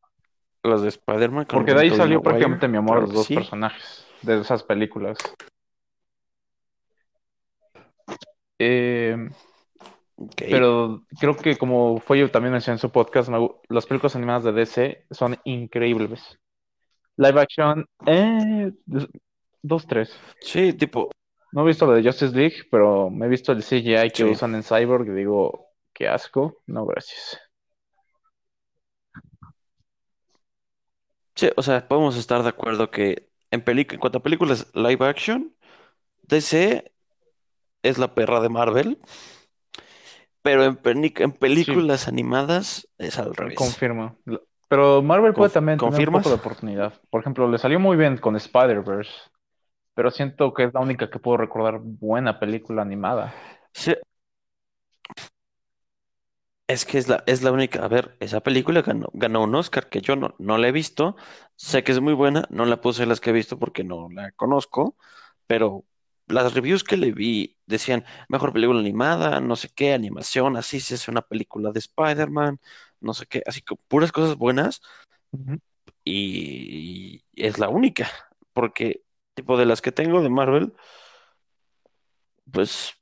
Las de Spider-Man Porque de ahí salió prácticamente mi amor a los dos sí. personajes de esas películas. Eh, Pero creo que como fue yo también mencioné en su podcast, las películas animadas de DC son increíbles. Live action, eh, dos- tres. Sí, tipo, No he visto la de Justice League, pero me he visto el CGI que Sí. usan en Cyborg y digo, qué asco. No, gracias. sí, o sea, podemos estar de acuerdo que en, en cuanto a películas live action, DC es la perra de Marvel, pero en, películas animadas es al revés. Confirmo. Pero Marvel puede Conf- también tener un poco de oportunidad. Por ejemplo, le salió muy bien con Spider-Verse, pero siento que es la única que puedo recordar buena película animada. Sí, es que es la, es la única. A ver, esa película ganó, ganó un Oscar que yo no, no la he visto. Sé que es muy buena, no la puse en las que he visto porque no la conozco, pero las reviews que le vi decían mejor película animada, no sé qué, animación, así se hace una película de Spider-Man, no sé qué, así que puras cosas buenas y es la única, porque tipo de las que tengo de Marvel, pues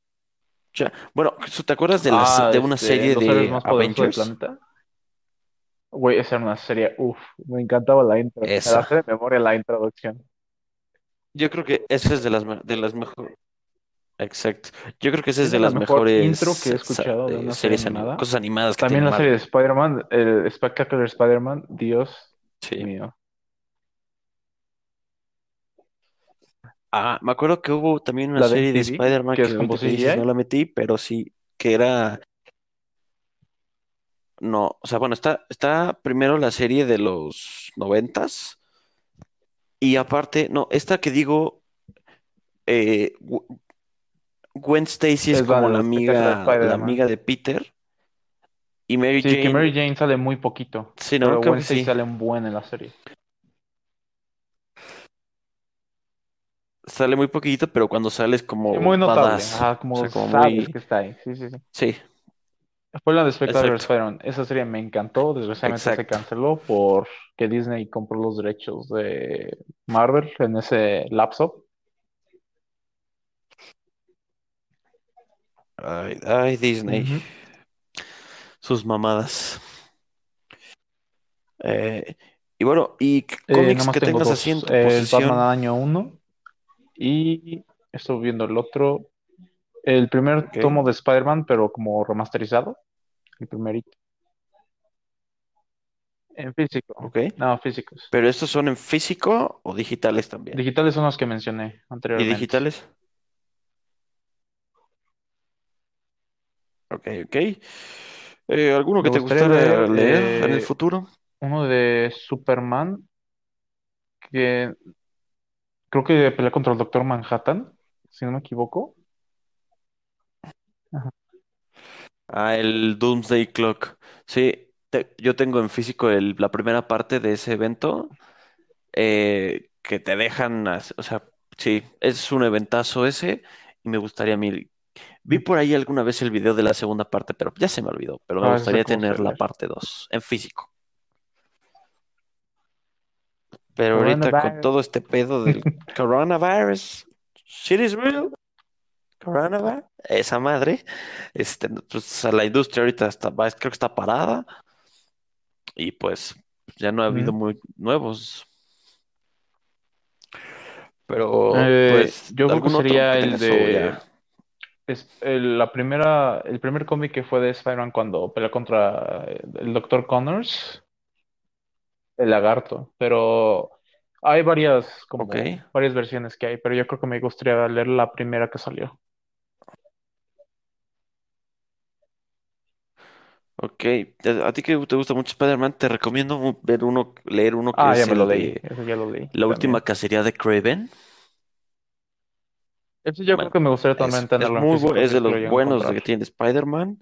ya. Bueno, ¿te acuerdas de, las, Ah, de una este, serie de más Avengers? planeta. Güey, esa era una serie, uff, me encantaba la intro. Me la de memoria la introducción. Yo creo que esa es de las, de las mejores. Exacto. Yo creo que esa es Es de la las mejor mejores intro que he escuchado de eh, una serie series, ani- animada. cosas animadas que También la serie de. Spider-Man, el Spectacular Spider-Man, Dios Sí. mío. Ah, me acuerdo que hubo también una La de serie de MTV, Spider-Man que que es que no la metí, pero sí, que era, no, o sea, bueno, está, está primero la serie de los noventas y aparte, no, esta que digo, eh, Gwen Stacy es Es la como la amiga, la Spider-Man. amiga de Peter y Mary Sí, que Mary Jane, Jane sale muy poquito, sí, no, pero creo Gwen Stacy sí, sale un buen en la serie. sale muy poquito, pero cuando sale es Sí, como muy notable, badass, ajá, o como sea, como sabes muy, que está ahí. Sí, sí, sí. sí, Fue la de Spectacular Spider-Man. Esa serie me encantó. Desgraciadamente se canceló porque Disney compró los derechos de Marvel en ese lapso. Ay, ay, Disney, sus mamadas. Eh, y bueno, y Eh, cómics que tengas así en El Batman año 1 y estoy viendo el otro. El primer tomo de Spider-Man, pero como remasterizado. El primerito. En físico. ok. No, físicos. Pero estos son en físico o digitales también. Digitales son los que mencioné ¿Y anteriormente. digitales? Ok, ok. Eh, ¿alguno Me que te gustaría leer en el eh, futuro? uno de Superman que creo que pelea contra el Doctor Manhattan, si no me equivoco. Ajá. Ah, el Doomsday Clock. Sí, te- yo tengo en físico el- la primera parte de ese evento eh, que te dejan, as- o sea, sí, es un eventazo ese y me gustaría a mí. Vi por ahí alguna vez el video de la segunda parte, pero ya se me olvidó, pero me Ah, gustaría tener la parte 2 en físico. Pero ahorita con Coronavirus. todo este pedo del <laughs> coronavirus, shit is real, coronavirus, esa madre, este, pues a la industria ahorita está, va- creo que está parada y pues ya no ha habido muy nuevos. Pero Eh, pues, yo creo que ¿algún otro sería que el tengas o de ya? es el, la primera, el primer cómic que fue de Spider-Man cuando peleó contra eh, el Doctor Connors, el lagarto. Pero hay varias, como Ok, varias versiones que hay, pero yo creo que me gustaría leer la primera que salió. Ok. A a ti que te gusta mucho Spider-Man, te recomiendo ver uno, leer uno que Ah, ya es me lo el leí, de ya lo leí La última también. cacería de Kraven. Ese yo creo Bueno, que me gustaría también es tenerlo en muy bu- físico es si de es lo los llego a buenos de encontrar. que tiene Spider-Man.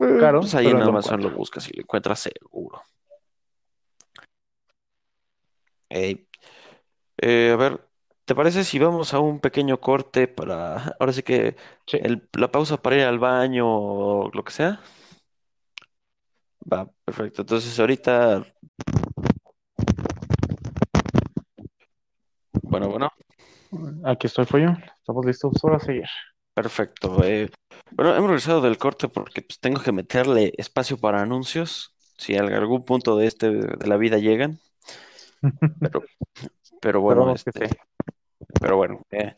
Eh, Caro, pues ahí pero en lo Amazon lo encuentro. buscas y lo encuentras seguro. Ey, eh, a ver, ¿te parece si vamos a un pequeño corte para, ahora sí que Sí. el- la pausa para ir al baño o lo que sea? Va, perfecto. Entonces ahorita, bueno, bueno, Aquí estoy, Pollo. Estamos listos para seguir. perfecto. Eh, bueno, hemos regresado del corte porque pues, tengo que meterle espacio para anuncios, si algún punto de este de la vida llegan. <laughs> Pero, pero bueno, Esperamos que este, sí. Pero bueno, eh,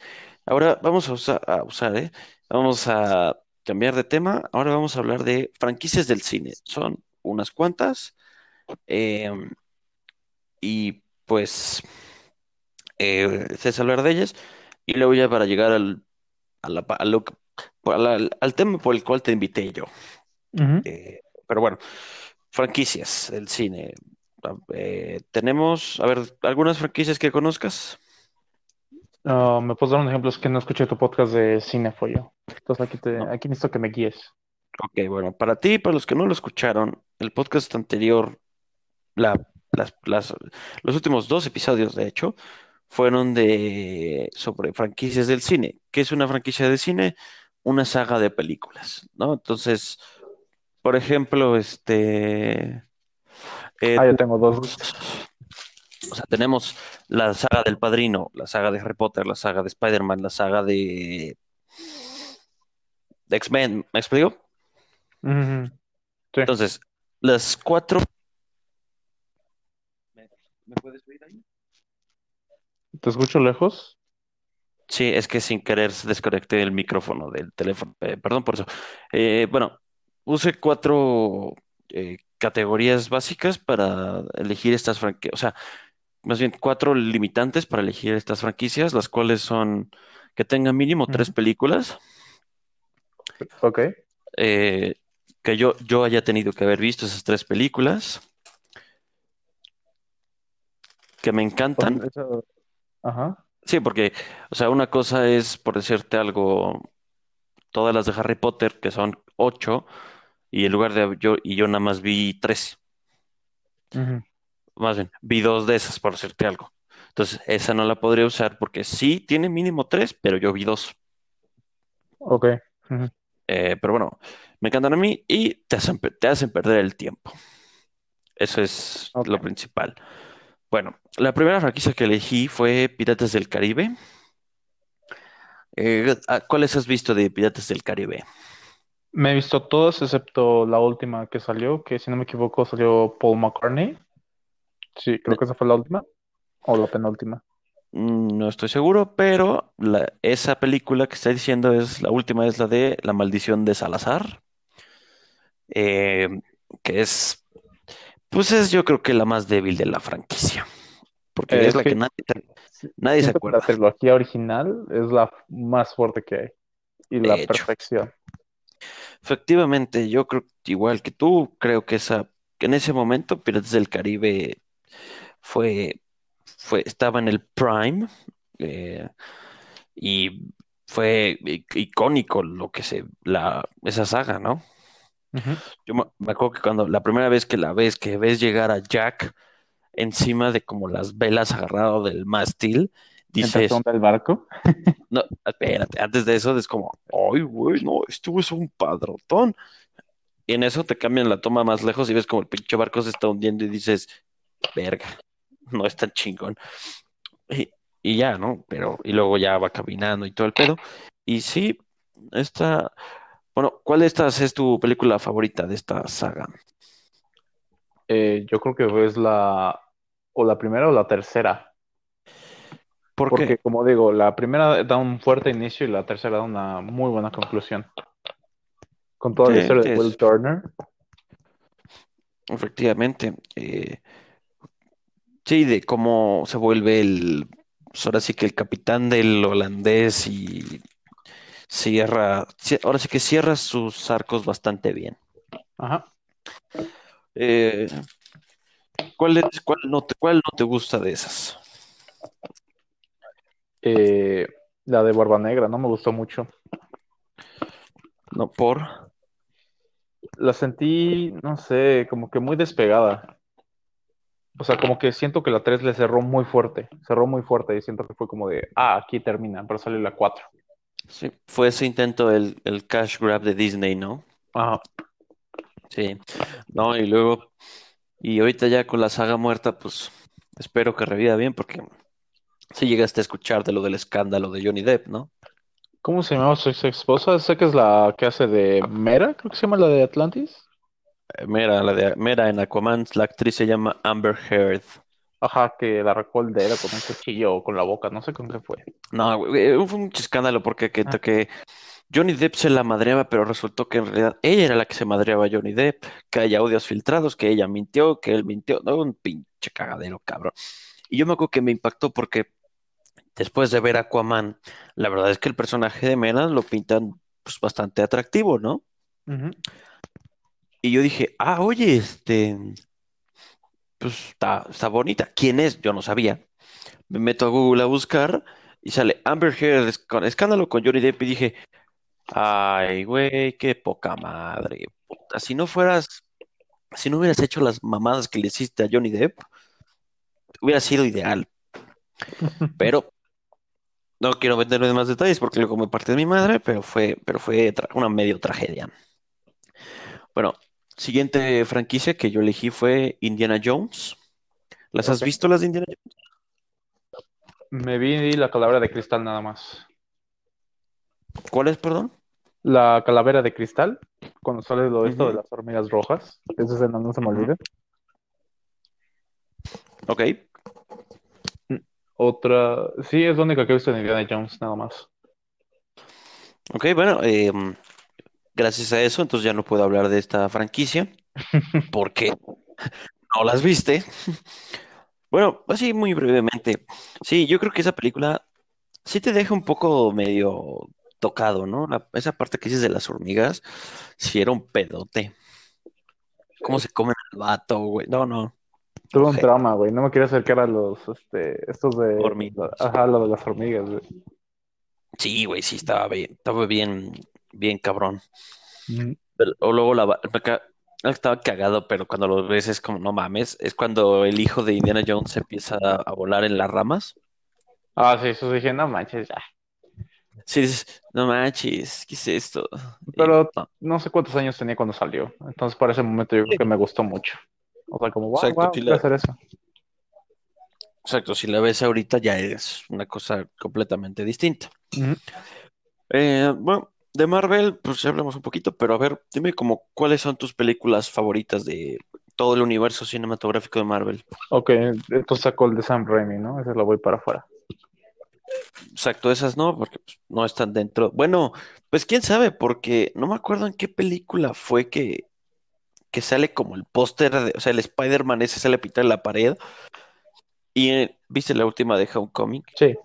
ahora vamos a usar, a usar, ¿eh? Vamos a cambiar de tema. Ahora vamos a hablar de franquicias del cine. Son unas cuantas. eh, y pues eh, es hablar de ellas. Y luego ya para llegar al, a la pa- a lo que- a la- al, al tema por el cual te invité yo. Eh, pero bueno, franquicias del cine. Ah, tenemos, a ver, algunas franquicias que conozcas. Ah, ¿me puedes dar un ejemplo? Es que no escuché tu podcast de cine, Pollo. Entonces aquí, te, aquí necesito que me guíes. Ok, bueno, para ti y para los que no lo escucharon, el podcast anterior, la, las, las- los últimos dos episodios, de hecho, fueron de sobre franquicias del cine. ¿Qué es una franquicia de cine? Una saga de películas, ¿no? Entonces, por ejemplo, este, eh, Ah, yo tengo dos. O sea, tenemos la saga del Padrino, la saga de Harry Potter, la saga de Spider-Man, la saga de, de X-Men, ¿me explico? Sí. Entonces, las cuatro... ¿Me, me puedes oír ahí? ¿Te escucho lejos? Sí, es que sin querer desconecté el micrófono del teléfono. Eh, perdón por eso. Eh, bueno, puse cuatro eh, categorías básicas para elegir estas franquicias. O sea, más bien cuatro limitantes para elegir estas franquicias, las cuales son que tengan mínimo tres películas, Ok. eh, que yo, yo haya tenido que haber visto esas tres películas, que me encantan. Eso- Ajá. Sí, porque, o sea, una cosa es, por decirte algo, todas las de Harry Potter, que son ocho, y en lugar de yo, y yo nada más vi tres, Ujú. Más bien, vi dos de esas, por decirte algo. Entonces, esa no la podría usar porque sí tiene mínimo tres, pero yo vi dos. Ok. Eh, pero bueno, me encantan a mí y te hacen, te hacen perder el tiempo. Eso es lo principal. Bueno, la primera franquicia que elegí fue Piratas del Caribe. Eh, ¿a- ¿cuáles has visto de Piratas del Caribe? Me he visto todas excepto la última que salió, que si no me equivoco salió Paul McCartney. Sí, creo que esa fue la última. O la penúltima. Mm, No estoy seguro, pero la- esa película que está diciendo es la última, es la de La Maldición de Salazar, eh, que es, pues es yo creo que la más débil de la franquicia, porque Eh, es la que que nadie, se que la acuerda. trilogía original es la más fuerte que hay. Y De la hecho, perfección. efectivamente, yo creo igual que tú, creo que esa, que en ese momento Piratas del Caribe fue, fue, estaba en el prime, eh, y fue icónico lo que se, la, esa saga, ¿no? Yo me, me acuerdo que cuando la primera vez que la ves, que ves llegar a Jack encima de como las velas agarrado del mástil, dices, onda el barco. <laughs> no, espérate, antes de eso es como, ay, güey, no, esto es un padrotón. Y en eso te cambian la toma más lejos y ves como el pinche barco se está hundiendo y dices, verga, <laughs> no es tan chingón. Y, y ya, ¿no? Pero, y luego ya va caminando y todo el pedo. Y sí, esta, bueno, ¿cuál de estas es tu película favorita de esta saga? Eh, yo creo que es la o la primera o la tercera. ¿Por Porque, qué? como digo, la primera da un fuerte inicio y la tercera da una muy buena conclusión. Con toda la historia de Will Turner. efectivamente. eh, sí, de cómo se vuelve el, pues ahora sí que el capitán del holandés y cierra, ci- ahora sí que cierra sus arcos bastante bien. Ajá. Eh, ¿cuál es, cuál no te, cuál no te gusta de esas? Eh, la de Barba Negra, no me gustó mucho. No, por. La sentí, no sé, como que muy despegada. O sea, como que siento que la 3 le cerró muy fuerte. Cerró muy fuerte y siento que fue como de, ah, aquí termina, pero salió la 4. Sí, fue ese intento el, el cash grab de Disney, ¿no? Ajá. Sí, no, y luego, y ahorita ya con la saga muerta, pues espero que reviva bien, porque si llegaste a escuchar de lo del escándalo de Johnny Depp, ¿no? ¿Cómo se llamaba su ex esposa? Sé que es la que hace de Mera, creo que se llama la de Atlantis. Mera, la de Mera en Aquaman, la actriz se llama Amber Heard. Ajá, que la arrancó el dedo con un cuchillo o con la boca, no sé con qué fue. No, güey, eh, fue mucho escándalo porque que, Ah. que Johnny Depp se la madreaba, pero resultó que en realidad ella era la que se madreaba a Johnny Depp, que hay audios filtrados, que ella mintió, que él mintió, no, un pinche cagadero, cabrón. Y yo me acuerdo que me impactó porque después de ver Aquaman, la verdad es que el personaje de Mera lo pintan pues, bastante atractivo, ¿no? Ujú. Y yo dije, ah, oye, este, pues está, está bonita. ¿Quién es? Yo no sabía. Me meto a Google a buscar y sale Amber Heard escándalo con Johnny Depp y dije, ay, güey, qué poca madre. puta. Si no fueras, si no hubieras hecho las mamadas que le hiciste a Johnny Depp, hubiera sido ideal. <laughs> Pero no quiero meterme más detalles porque luego me parte de mi madre, pero fue, pero fue una medio tragedia. Bueno, siguiente franquicia que yo elegí fue Indiana Jones. ¿Las has visto las de Indiana Jones? Me vi la calavera de cristal nada más. ¿Cuáles, perdón? La calavera de cristal, cuando sale lo esto de las hormigas rojas, esa escena no se me olvida. Ok, Otra, sí, es la única que he visto en Indiana Jones, nada más. ok, bueno, em, gracias a eso, entonces ya no puedo hablar de esta franquicia <laughs> porque no las viste. Bueno, así muy brevemente. Sí, yo creo que esa película sí te deja un poco medio tocado, ¿no? La- esa parte que dices de las hormigas, sí era un pedote. ¿Cómo se comen al vato, güey? No, no, Tuve un trauma, güey. No me quería acercar a los, este, estos de, hormigas. ajá, lo de las hormigas, güey. Sí, güey, sí, estaba bien, estaba bien, bien cabrón. Pero- o luego la, estaba cagado, pero cuando lo ves es como, no mames, es cuando el hijo de Indiana Jones empieza a, a volar en las ramas. Ah, sí, eso dije, no manches, ya. Sí, dices, no manches, ¿qué es esto? Y Pero no, no sé cuántos años tenía cuando salió. Entonces, para ese momento yo creo sí, que me gustó mucho. O sea, como, wow, exacto, wow, si la, hacer eso. exacto, si la ves ahorita ya es una cosa completamente distinta. Eh, bueno, de Marvel, pues ya hablamos un poquito, pero a ver, dime como cuáles son tus películas favoritas de todo el universo cinematográfico de Marvel. Ok, entonces saco el de Sam Raimi, ¿no? Ese lo voy para afuera. Exacto, esas no, porque pues, no están dentro. Bueno, pues quién sabe, porque no me acuerdo en qué película fue que, que sale como el póster de, o sea, el Spider-Man ese sale a pintar en la pared. Y eh, viste la última de Homecoming. Sí.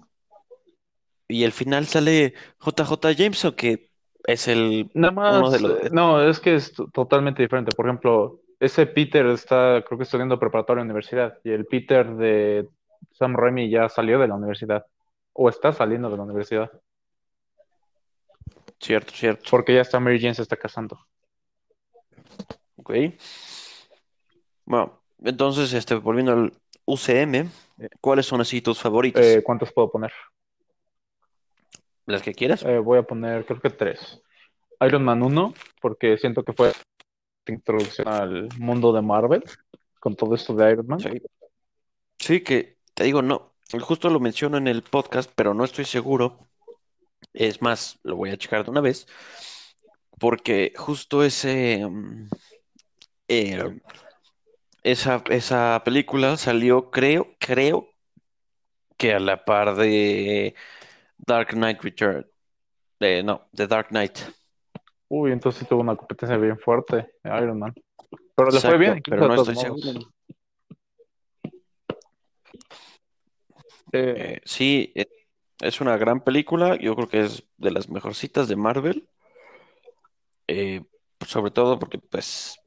Y al final sale JJ Jameson, que es el Nada uno de más, los. eh, no, es que es totalmente diferente. Por ejemplo, ese Peter está, creo que estudiando preparatoria en la universidad, y el Peter de Sam Raimi ya salió de la universidad, o está saliendo de la universidad, Cierto, cierto. porque ya está Mary Jane se está casando. Ok. Bueno, entonces, este, volviendo al UCM, ¿cuáles son así tus favoritas? Eh, ¿cuántos puedo poner? Las que quieras. Eh, voy a poner, creo que tres. Iron Man 1, porque siento que fue la introducción al mundo de Marvel, con todo esto de Iron Man. Sí. Sí, que te digo, no, justo lo menciono en el podcast, pero no estoy seguro. Es más, lo voy a checar de una vez, porque justo ese, mm, eh, esa, esa película salió, creo, creo que a la par de Dark Knight Return. Eh, no, de Dark Knight. Uy, entonces tuvo una competencia bien fuerte, Iron Man. Pero le fue bien, pero no estoy modos. seguro. Eh, Eh, sí, eh, es una gran película. Yo creo que es de las mejorcitas de Marvel. Eh, sobre todo porque, pues,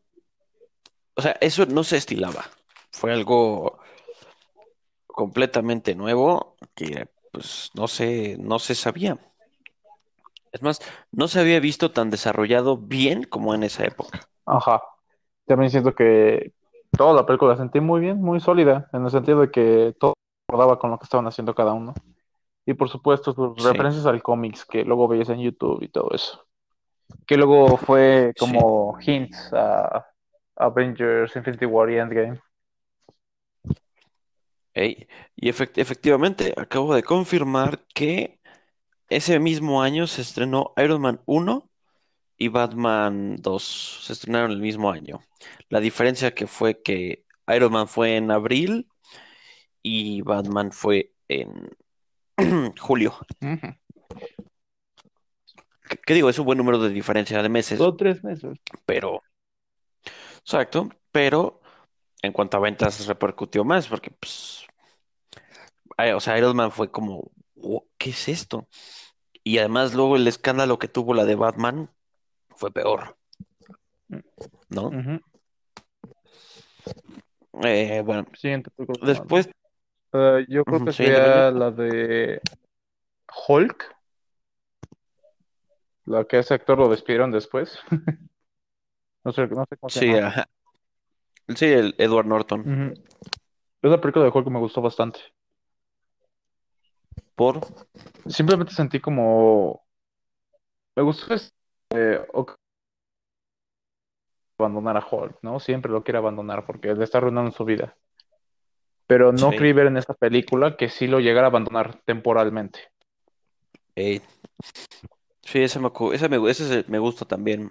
o sea, eso no se estilaba. Fue algo completamente nuevo que, pues, no se, no se sabía. Es más, no se había visto tan desarrollado bien como en esa época. ajá. También siento que toda la película la sentí muy bien, muy sólida, en el sentido de que todo acordaba con lo que estaban haciendo cada uno. Y por supuesto, sus Sí, referencias al cómics que luego veías en YouTube y todo eso. Que luego fue sí. como hints a Avengers, Infinity War y Endgame. Ey, Y efect- efectivamente, acabo de confirmar que ese mismo año se estrenó Iron Man 1 y Batman 2. Se estrenaron el mismo año. La diferencia que fue que Iron Man fue en abril y Batman fue en <clears throat> julio. Ujú. ¿Qué, qué digo? Es un buen número de diferencia de meses, Todo tres meses. pero... Exacto, pero en cuanto a ventas repercutió más porque, pues, ay, o sea, Iron Man fue como, "Wo- ¿qué es esto? Y además luego el escándalo que tuvo la de Batman fue peor, ¿no? Eh, bueno, Siguiente después, Eh, yo creo que sí, sería la de Hulk, la que ese actor lo despidieron después. <laughs> No sé, no sé cómo se Sí, llama. ajá. Sí, el Edward Norton. Ujú. Esa película de Hulk me gustó bastante. Por, Simplemente sentí como... Me gustó es- eh, ok, abandonar a Hulk, ¿no? Siempre lo quiere abandonar porque le está arruinando su vida. pero no Sí. creí ver en esa película que sí lo llegara a abandonar temporalmente. Sí, esa me, acu- esa me, ese es- me gusta también.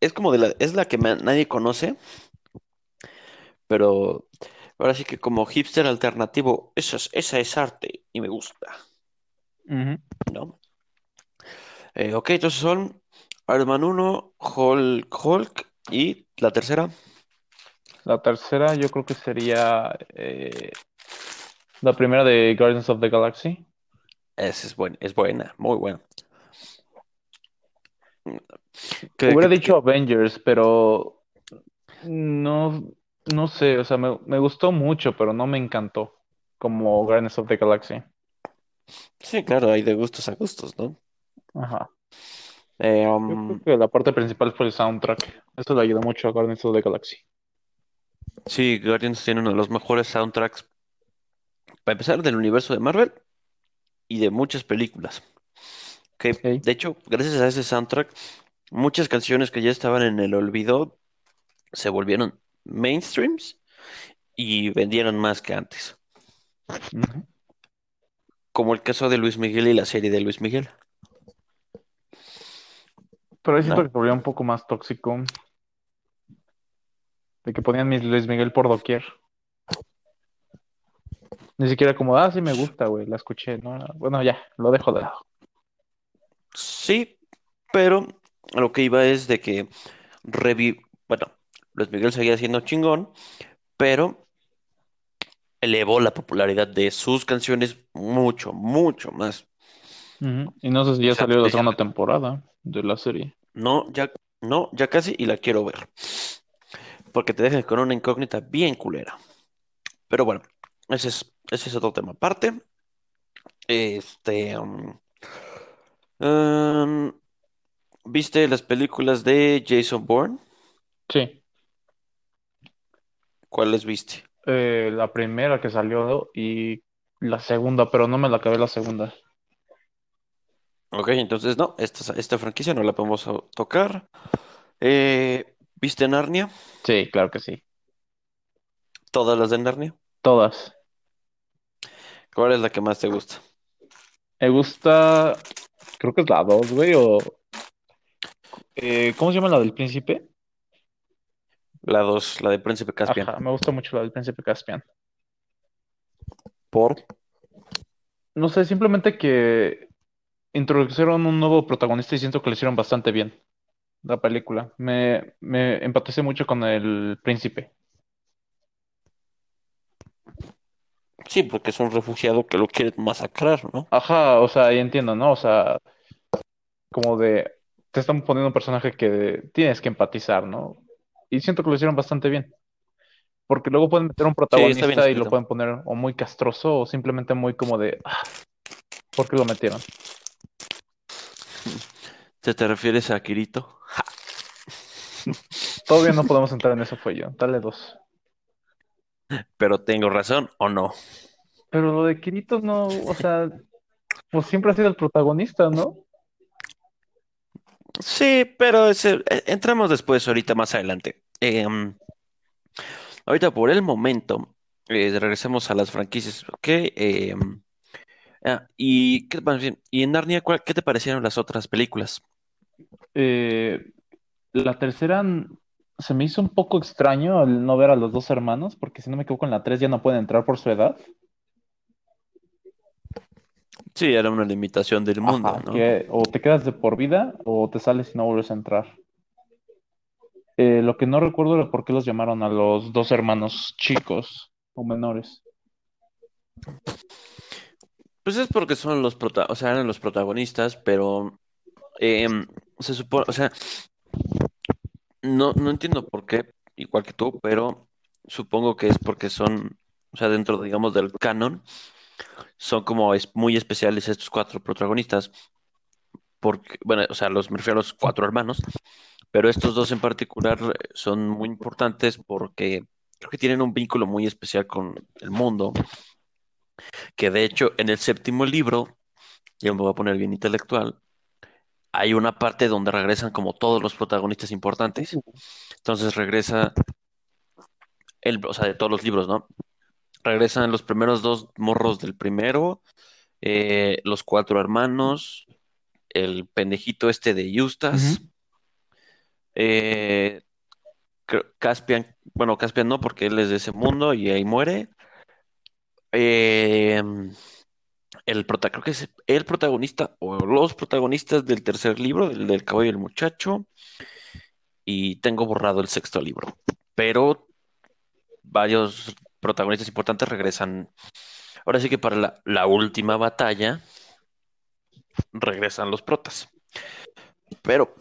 Es como de la, es la que ma- nadie conoce, pero ahora sí que como hipster alternativo, esa es, esa es arte y me gusta. ¿no? Eh, ok, entonces son Iron Man 1, Hulk, Hulk y la tercera. La tercera yo creo que sería eh, la primera de Guardians of the Galaxy. Esa es buena, es buena, muy buena. ¿Qué- Hubiera dicho Avengers, pero no, no sé, o sea, me, me gustó mucho, pero no me encantó como Guardians of the Galaxy. Sí, claro, hay de gustos a gustos, ¿no? Ajá. Eh, Yo um, creo que la parte principal fue el soundtrack. Eso le ayudó mucho a Guardians of the Galaxy. sí, Guardians tiene uno de los mejores soundtracks, para empezar, del universo de Marvel y de muchas películas. Que, de hecho, gracias a ese soundtrack, muchas canciones que ya estaban en el olvido se volvieron mainstreams y vendieron más que antes. Como el caso de Luis Miguel y la serie de Luis Miguel. Pero ahí siento ¿No? que se volvió un poco más tóxico. De que ponían mis Luis Miguel por doquier. Ni siquiera como, ah, sí me gusta, güey, la escuché, ¿no? Bueno, ya, lo dejo de lado. Sí, pero lo que iba es de que revi... Bueno, Luis Miguel seguía siendo chingón, pero elevó la popularidad de sus canciones mucho, mucho más. Y no sé si ya O sea, salió la ya- segunda temporada de la serie. no, ya, no, ya casi y la quiero ver. Porque te dejan con una incógnita bien culera. Pero bueno, ese es, ese es otro tema aparte. Este, um, um, ¿viste las películas de Jason Bourne? Sí. ¿Cuáles viste? Eh, la primera que salió y la segunda, pero no me la acabé la segunda. Ok, entonces no, esta, esta franquicia no la podemos tocar. Eh, ¿viste Narnia? Sí, claro que sí. Todas las de Narnia. Todas. ¿Cuál es la que más te gusta? Me gusta, creo que es la dos, güey, o... eh, ¿cómo se llama la del príncipe? La dos, la de Príncipe Caspian. Ajá, me gusta mucho la del príncipe Caspian. ¿Por? No sé, simplemente que introdujeron un nuevo protagonista y siento que lo hicieron bastante bien, la película. Me, me empaticé mucho con el príncipe. Sí, porque es un refugiado que lo quieren masacrar, ¿no? Ajá, o sea, ahí entiendo, ¿no? O sea, como de, te están poniendo un personaje que tienes que empatizar, ¿no? Y siento que lo hicieron bastante bien. Porque luego pueden meter un Sí, protagonista y lo pueden poner o muy castroso o simplemente muy como de, ah, ¿por qué lo metieron? ¿Te, te refieres a Kirito? <laughs> Todavía no podemos entrar en eso, fue yo. Dale dos. Pero tengo razón o no. Pero lo de Kirito no, o sea, pues siempre ha sido el protagonista, ¿no? Sí, pero ese- eh, entramos después, ahorita más adelante. Em, ahorita por el momento, eh, regresemos a las franquicias, ¿ok? Em, ah, y, ¿qué, más bien, y en Narnia, ¿cuál- ¿qué te parecieron las otras películas? Eh, la tercera se me hizo un poco extraño el no ver a los dos hermanos, porque si no me equivoco, en la tres ya no pueden entrar por su edad. Sí, era una limitación del mundo, Ajá, ¿no? que o te quedas de por vida o te sales y no vuelves a entrar. Eh, lo que no recuerdo era por qué los llamaron a los dos hermanos chicos o menores. Pues es porque son los prota- o sea, eran los protagonistas, pero em, se supone, o sea, no, no entiendo por qué, igual que tú, pero supongo que es porque son, o sea, dentro, digamos, del canon, son como es, muy especiales estos cuatro protagonistas, porque, bueno, o sea, los me refiero a los cuatro hermanos, pero estos dos en particular eh, son muy importantes porque creo que tienen un vínculo muy especial con el mundo, que de hecho en el séptimo libro, ya me voy a poner bien intelectual, hay una parte donde regresan como todos los protagonistas importantes. Entonces regresa, el, o sea, de todos los libros, ¿no? Regresan los primeros dos morros del primero, eh, los cuatro hermanos, el pendejito este de Eustace, eh, Caspian, bueno, Caspian no, porque él es de ese mundo y ahí muere. Eh, el prota, creo que es el protagonista o los protagonistas del tercer libro, del, del caballo y el muchacho, y tengo borrado el sexto libro, pero varios protagonistas importantes regresan. Ahora sí que para la, última batalla regresan los protas. Pero,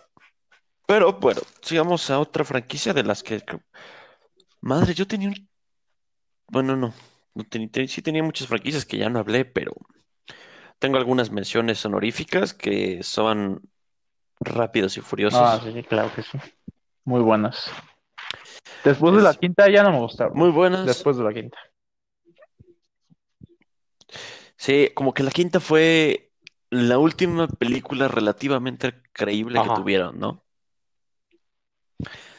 pero bueno, sigamos a otra franquicia de las que... Madre, yo tenía un... Bueno, no. no sí tenía muchas franquicias que ya no hablé, pero tengo algunas menciones honoríficas que son Rápidos y Furiosos. Ah, sí, claro que sí. Muy buenas. Después de la quinta ya no me gustaron. Muy buenas. Después de la quinta. Sí, como que la quinta fue la última película relativamente creíble que tuvieron, ¿no?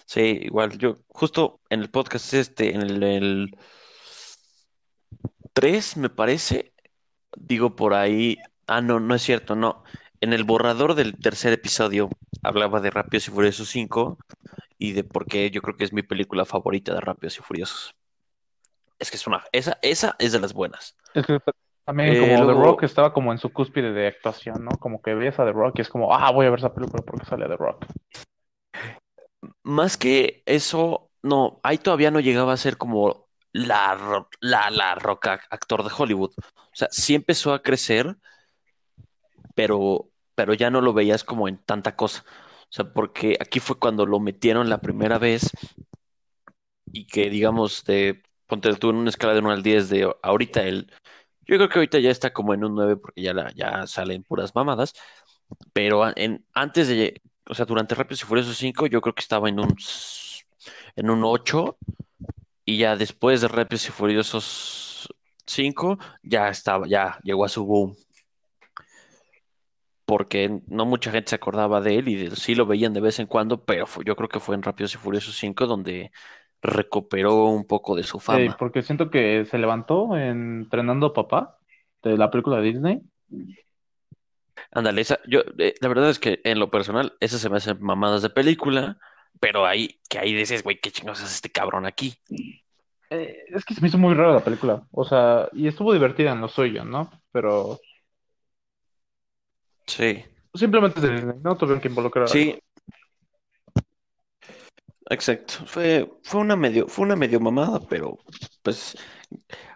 Sí, igual, yo justo en el podcast este, en el, el 3, me parece, digo por ahí, ah, no, no es cierto, no. En el borrador del tercer episodio hablaba de Rápidos y Furiosos 5 y de por qué yo creo que es mi película favorita de Rápidos y Furiosos. Es que es una, esa, esa es de las buenas. Es que también Eh, como The luego- Rock estaba como en su cúspide de actuación, ¿no? Como que ves a The Rock y es como, ah, voy a ver esa película porque sale The Rock. Más que eso, no, ahí todavía no llegaba a ser como la, la, la roca actor de Hollywood. O sea, sí empezó a crecer, pero, pero ya no lo veías como en tanta cosa. O sea, porque aquí fue cuando lo metieron la primera vez y que, digamos, de, ponte tú en una escala de 1 al 10 de ahorita él, yo creo que ahorita ya está como en un 9 porque ya, la, ya salen puras mamadas, pero en, antes de, o sea, durante Rápidos y Furiosos 5 yo creo que estaba en un, en un 8 y ya después de Rápidos y Furiosos 5 ya estaba, ya llegó a su boom. Porque no mucha gente se acordaba de él y de- sí lo veían de vez en cuando, pero fue- yo creo que fue en Rápidos y Furiosos 5 donde recuperó un poco de su Sí, fama. porque siento que se levantó en Entrenando a Papá de la película de Disney. Ándale, esa, yo, eh, la verdad es que en lo personal, esas se me hacen mamadas de película, pero ahí, que ahí dices, güey, qué chingados hace este cabrón aquí. Eh, es que se me hizo muy rara la película. O sea, y estuvo divertida en lo suyo, ¿no? Pero Sí, simplemente es de Disney, no tuvieron que involucrar. sí, exacto. Fue, fue una medio, fue una medio mamada, pero pues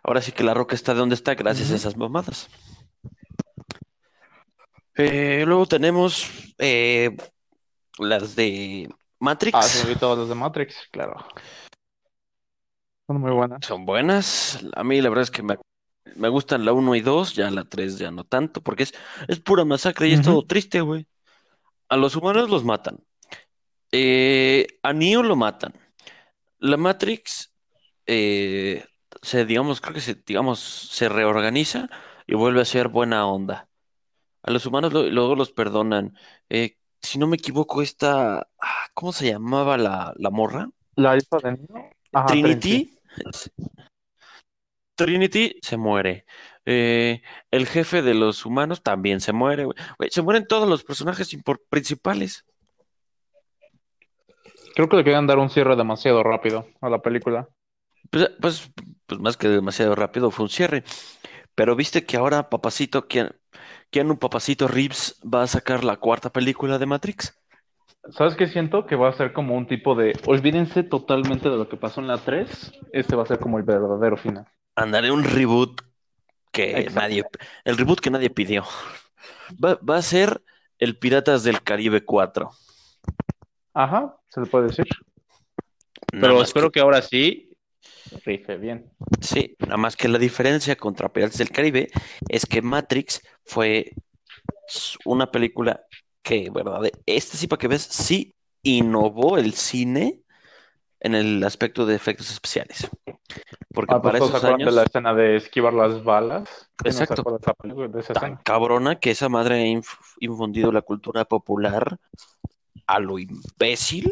ahora sí que la roca está de donde está gracias a esas mamadas. Eh, luego tenemos eh, las de Matrix. Ah, me olvidó las de Matrix, claro. Son muy buenas. Son buenas. A mí la verdad es que me, me gustan la 1 y 2, ya la 3 ya no tanto, porque es, es pura masacre y es todo triste, güey. A los humanos los matan. Eh, a Neo lo matan. La Matrix eh, se, digamos, creo que se, digamos, se reorganiza y vuelve a ser buena onda. A los humanos lo- luego los perdonan. Eh, si no me equivoco, esta, ah, ¿cómo se llamaba la, la morra? La hija de Neo. Ajá, Trinity. Trinity <laughs> se muere. Eh, el jefe de los humanos también se muere. Güey, se mueren todos los personajes principales. Creo que le querían dar un cierre demasiado rápido a la película. Pues, pues, pues más que demasiado rápido fue un cierre. Pero viste que ahora Papacito, Keanu, Keanu Papacito Reeves va a sacar la cuarta película de Matrix. ¿Sabes qué siento? Que va a ser como un tipo de... Olvídense totalmente de lo que pasó en la 3. Este va a ser como el verdadero final. Andaré un reboot que Exacto. nadie, el reboot que nadie pidió. Va, va a ser el Piratas del Caribe 4. Ajá, se le puede decir. Nada Pero espero que ahora sí rife bien. Sí, nada más que la diferencia contra Piratas del Caribe es que Matrix fue una película que, ¿verdad? Este sí, para que ves, sí innovó el cine en el aspecto de efectos especiales. Porque Ah, pues para esos de años, la escena de esquivar las balas. ¿Quién no se Exacto. acuerda de esa película- de esa tan escena? cabrona que esa madre ha inf- infundido la cultura popular a lo imbécil,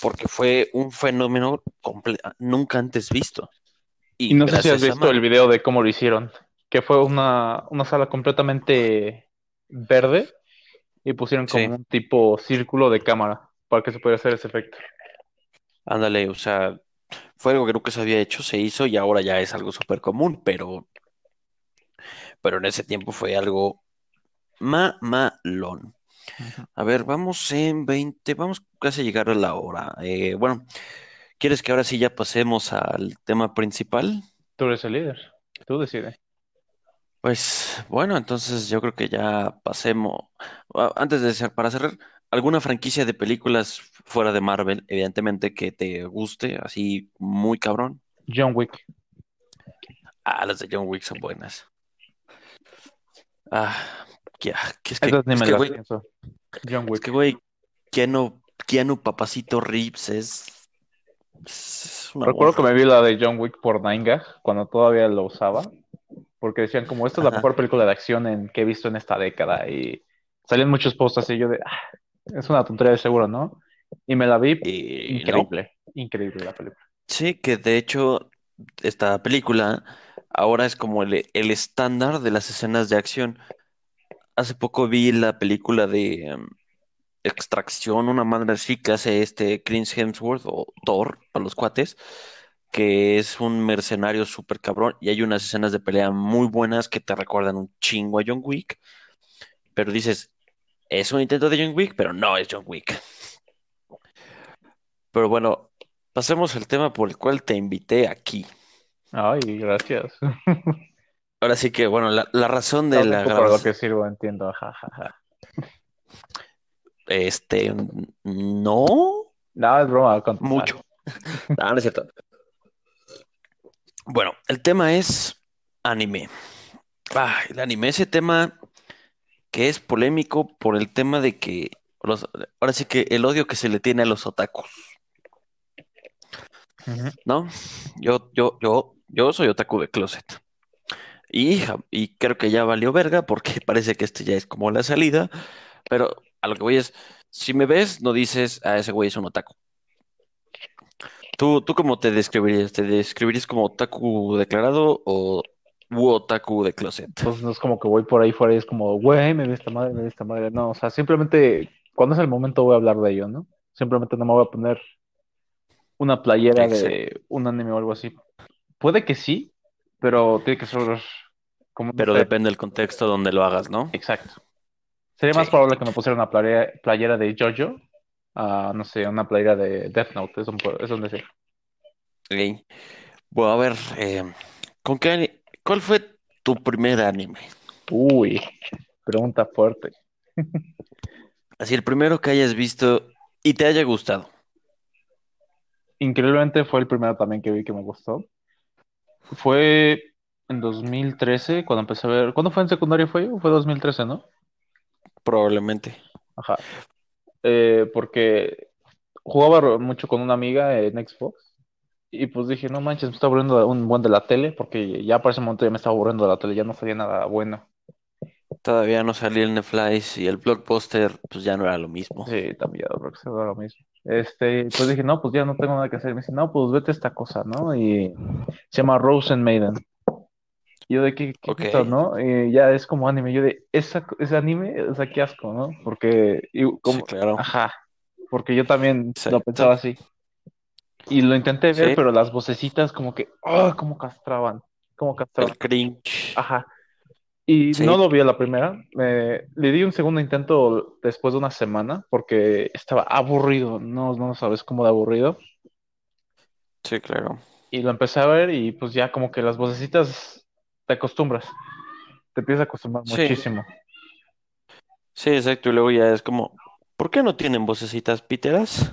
porque fue un fenómeno nunca antes visto. Y, no sé si has visto el video de cómo lo hicieron, que fue una, una sala completamente verde y pusieron como un tipo círculo de cámara para que se pudiera hacer ese efecto. Ándale, o sea, fue algo que nunca se había hecho, se hizo y ahora ya es algo súper común, pero, pero en ese tiempo fue algo mamalón. A ver, vamos en 20, vamos casi a llegar a la hora. Eh, bueno, ¿quieres que ahora sí ya pasemos al tema principal? Tú eres el líder, tú decides. Pues bueno, entonces yo creo que ya pasemos. Antes de ser, para cerrar, ¿alguna franquicia de películas fuera de Marvel, evidentemente, que te guste, así muy cabrón? John Wick. Ah, las de John Wick son buenas. Ah, ya, que es que, Esas ni es me que, las güey, pienso. John es Wick. que, güey, Keanu, Keanu Papacito Reeves es, es un Recuerdo que me vi la de John Wick por Nine Gag cuando todavía lo usaba, porque decían como esta es la Ajá. mejor película de acción en, que he visto en esta década y salían muchos posts así yo de, "Ah, es una tontería de seguro, ¿no? Y me la vi, Y no, increíble, increíble la película. sí, que de hecho esta película ahora es como el, el estándar de las escenas de acción. Hace poco vi la película de em, Extracción, una madre así que hace este Chris Hemsworth o Thor para los cuates, que es un mercenario súper cabrón y hay unas escenas de pelea muy buenas que te recuerdan un chingo a John Wick, pero dices, es un intento de John Wick, pero no es John Wick. Pero bueno, pasemos al tema por el cual te invité aquí. Ay, gracias. Ahora sí que, bueno, la, la razón de la para lo que sirvo, entiendo, ja, ja, ja. este, no No, es broma, con- mucho. No, no es cierto. Bueno, el tema es anime. Ah, el anime, ese tema que es polémico por el tema de que los, ahora sí que el odio que se le tiene a los otakus. ¿no? Yo, yo, yo, yo soy otaku de closet. Y, y creo que ya valió verga porque <laughs> parece que este ya es como la salida. Pero a lo que voy es, si me ves, no dices, a ese güey es un otaku. ¿Tú, tú cómo te describirías? ¿Te describirías como otaku declarado o u otaku de closet? Entonces no es como que voy por ahí fuera y es como, güey, me vi esta madre, me vi esta madre. No, o sea, simplemente cuando es el momento voy a hablar de ello, ¿no? Simplemente no me voy a poner una playera de un anime o algo así. Puede que sí, pero tiene que ser como, Pero depende del contexto donde lo hagas, ¿no? exacto. Sería más Sí. probable que me pusiera una playera, playera de JoJo a, no sé, una playera de Death Note, es un, es un decir. Ok. Bueno, a ver, eh, ¿con qué ¿cuál fue tu primer anime? Uy, pregunta fuerte. Así, el primero que hayas visto y te haya gustado. Increíblemente fue el primero también que vi que me gustó. Fue en 2013 cuando empecé a ver. ¿Cuándo fue en secundaria? Fue, fue 2013, ¿no? Probablemente. Ajá. Eh, porque jugaba mucho con una amiga en Xbox y pues dije, no manches, me está aburriendo un buen de la tele porque ya para ese momento ya me estaba aburriendo de la tele, ya no salía nada bueno. Todavía no salía el Netflix y el blockbuster, pues ya no era lo mismo. Sí, también, creo que se da lo mismo. Este, pues dije, no, pues ya no tengo nada que hacer. Me dice, no, pues vete a esta cosa, ¿no? Y se llama Rosen Maiden. Y yo de qué, qué Ok. ¿no? Y ya es como anime. Yo de, esa, ese anime, o sea, qué asco, ¿no? Porque, y Sí, como, claro. ajá, porque yo también lo Exacto. pensaba así. Y lo intenté ver, Sí, pero las vocecitas como que, ¡ah! cómo castraban, cómo castraban. el cringe. Ajá. Y Sí, no lo vi a la primera. Me- le di un segundo intento después de una semana porque estaba aburrido. No, no sabes cómo de aburrido. sí, claro. Y lo empecé a ver y pues ya como que las vocecitas te acostumbras. Te empiezas a acostumbrar Sí, muchísimo. sí, exacto. Y luego ya es como, ¿por qué no tienen vocecitas píteras?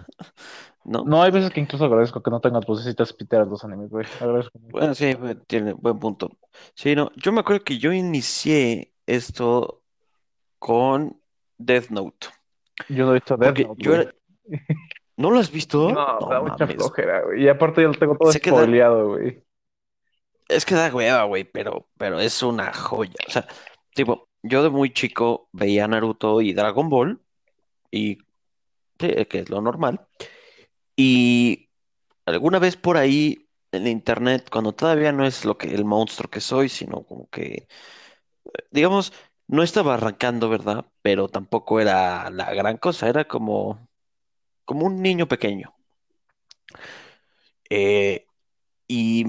¿No? No, hay veces que incluso agradezco que no tengan vocecitas piteras los animes, güey. Agradezco mucho. Bueno, sí, tiene buen punto. Sí, no, yo me acuerdo que yo inicié esto con Death Note. Yo no he visto Death Porque Note, yo era... <laughs> ¿No lo has visto? No, No da mucha flojera, güey. Y aparte ya lo tengo todo da, spoileado, güey. es que da hueva, güey, pero, pero es una joya. O sea, tipo, yo de muy chico veía Naruto y Dragon Ball, y sí, que es lo normal. Y alguna vez por ahí en internet cuando todavía no es lo que el monstruo que soy, sino como que, digamos, no estaba arrancando, ¿verdad? Pero tampoco era la gran cosa, era como, como un niño pequeño. Eh, y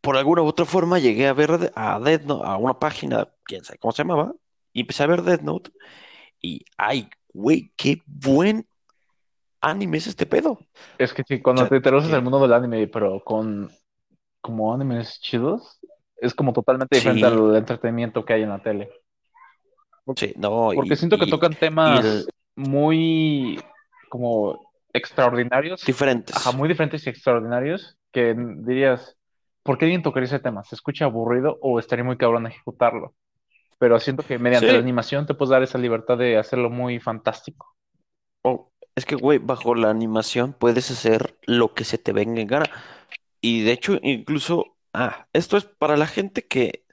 por alguna u otra forma llegué a ver a Death a una página, quién sabe cómo se llamaba, y empecé a ver Death Note y, ay, güey, qué buen anime es este pedo. Es que sí, cuando sea, te introduces al que mundo del anime, pero con como animes chidos, es como totalmente diferente sí, al entretenimiento que hay en la tele. sí, no, Porque y, siento que y, tocan temas el- muy como extraordinarios, ajá, diferentes. muy diferentes y extraordinarios, que dirías, ¿por qué alguien tocaría ese tema? ¿Se escucha aburrido o estaría muy cabrón ejecutarlo? Pero siento que mediante la animación te puedes dar esa libertad de hacerlo muy fantástico. o es que, güey, bajo la animación puedes hacer lo que se te venga en gana. Y de hecho, incluso, ah, esto es para la gente que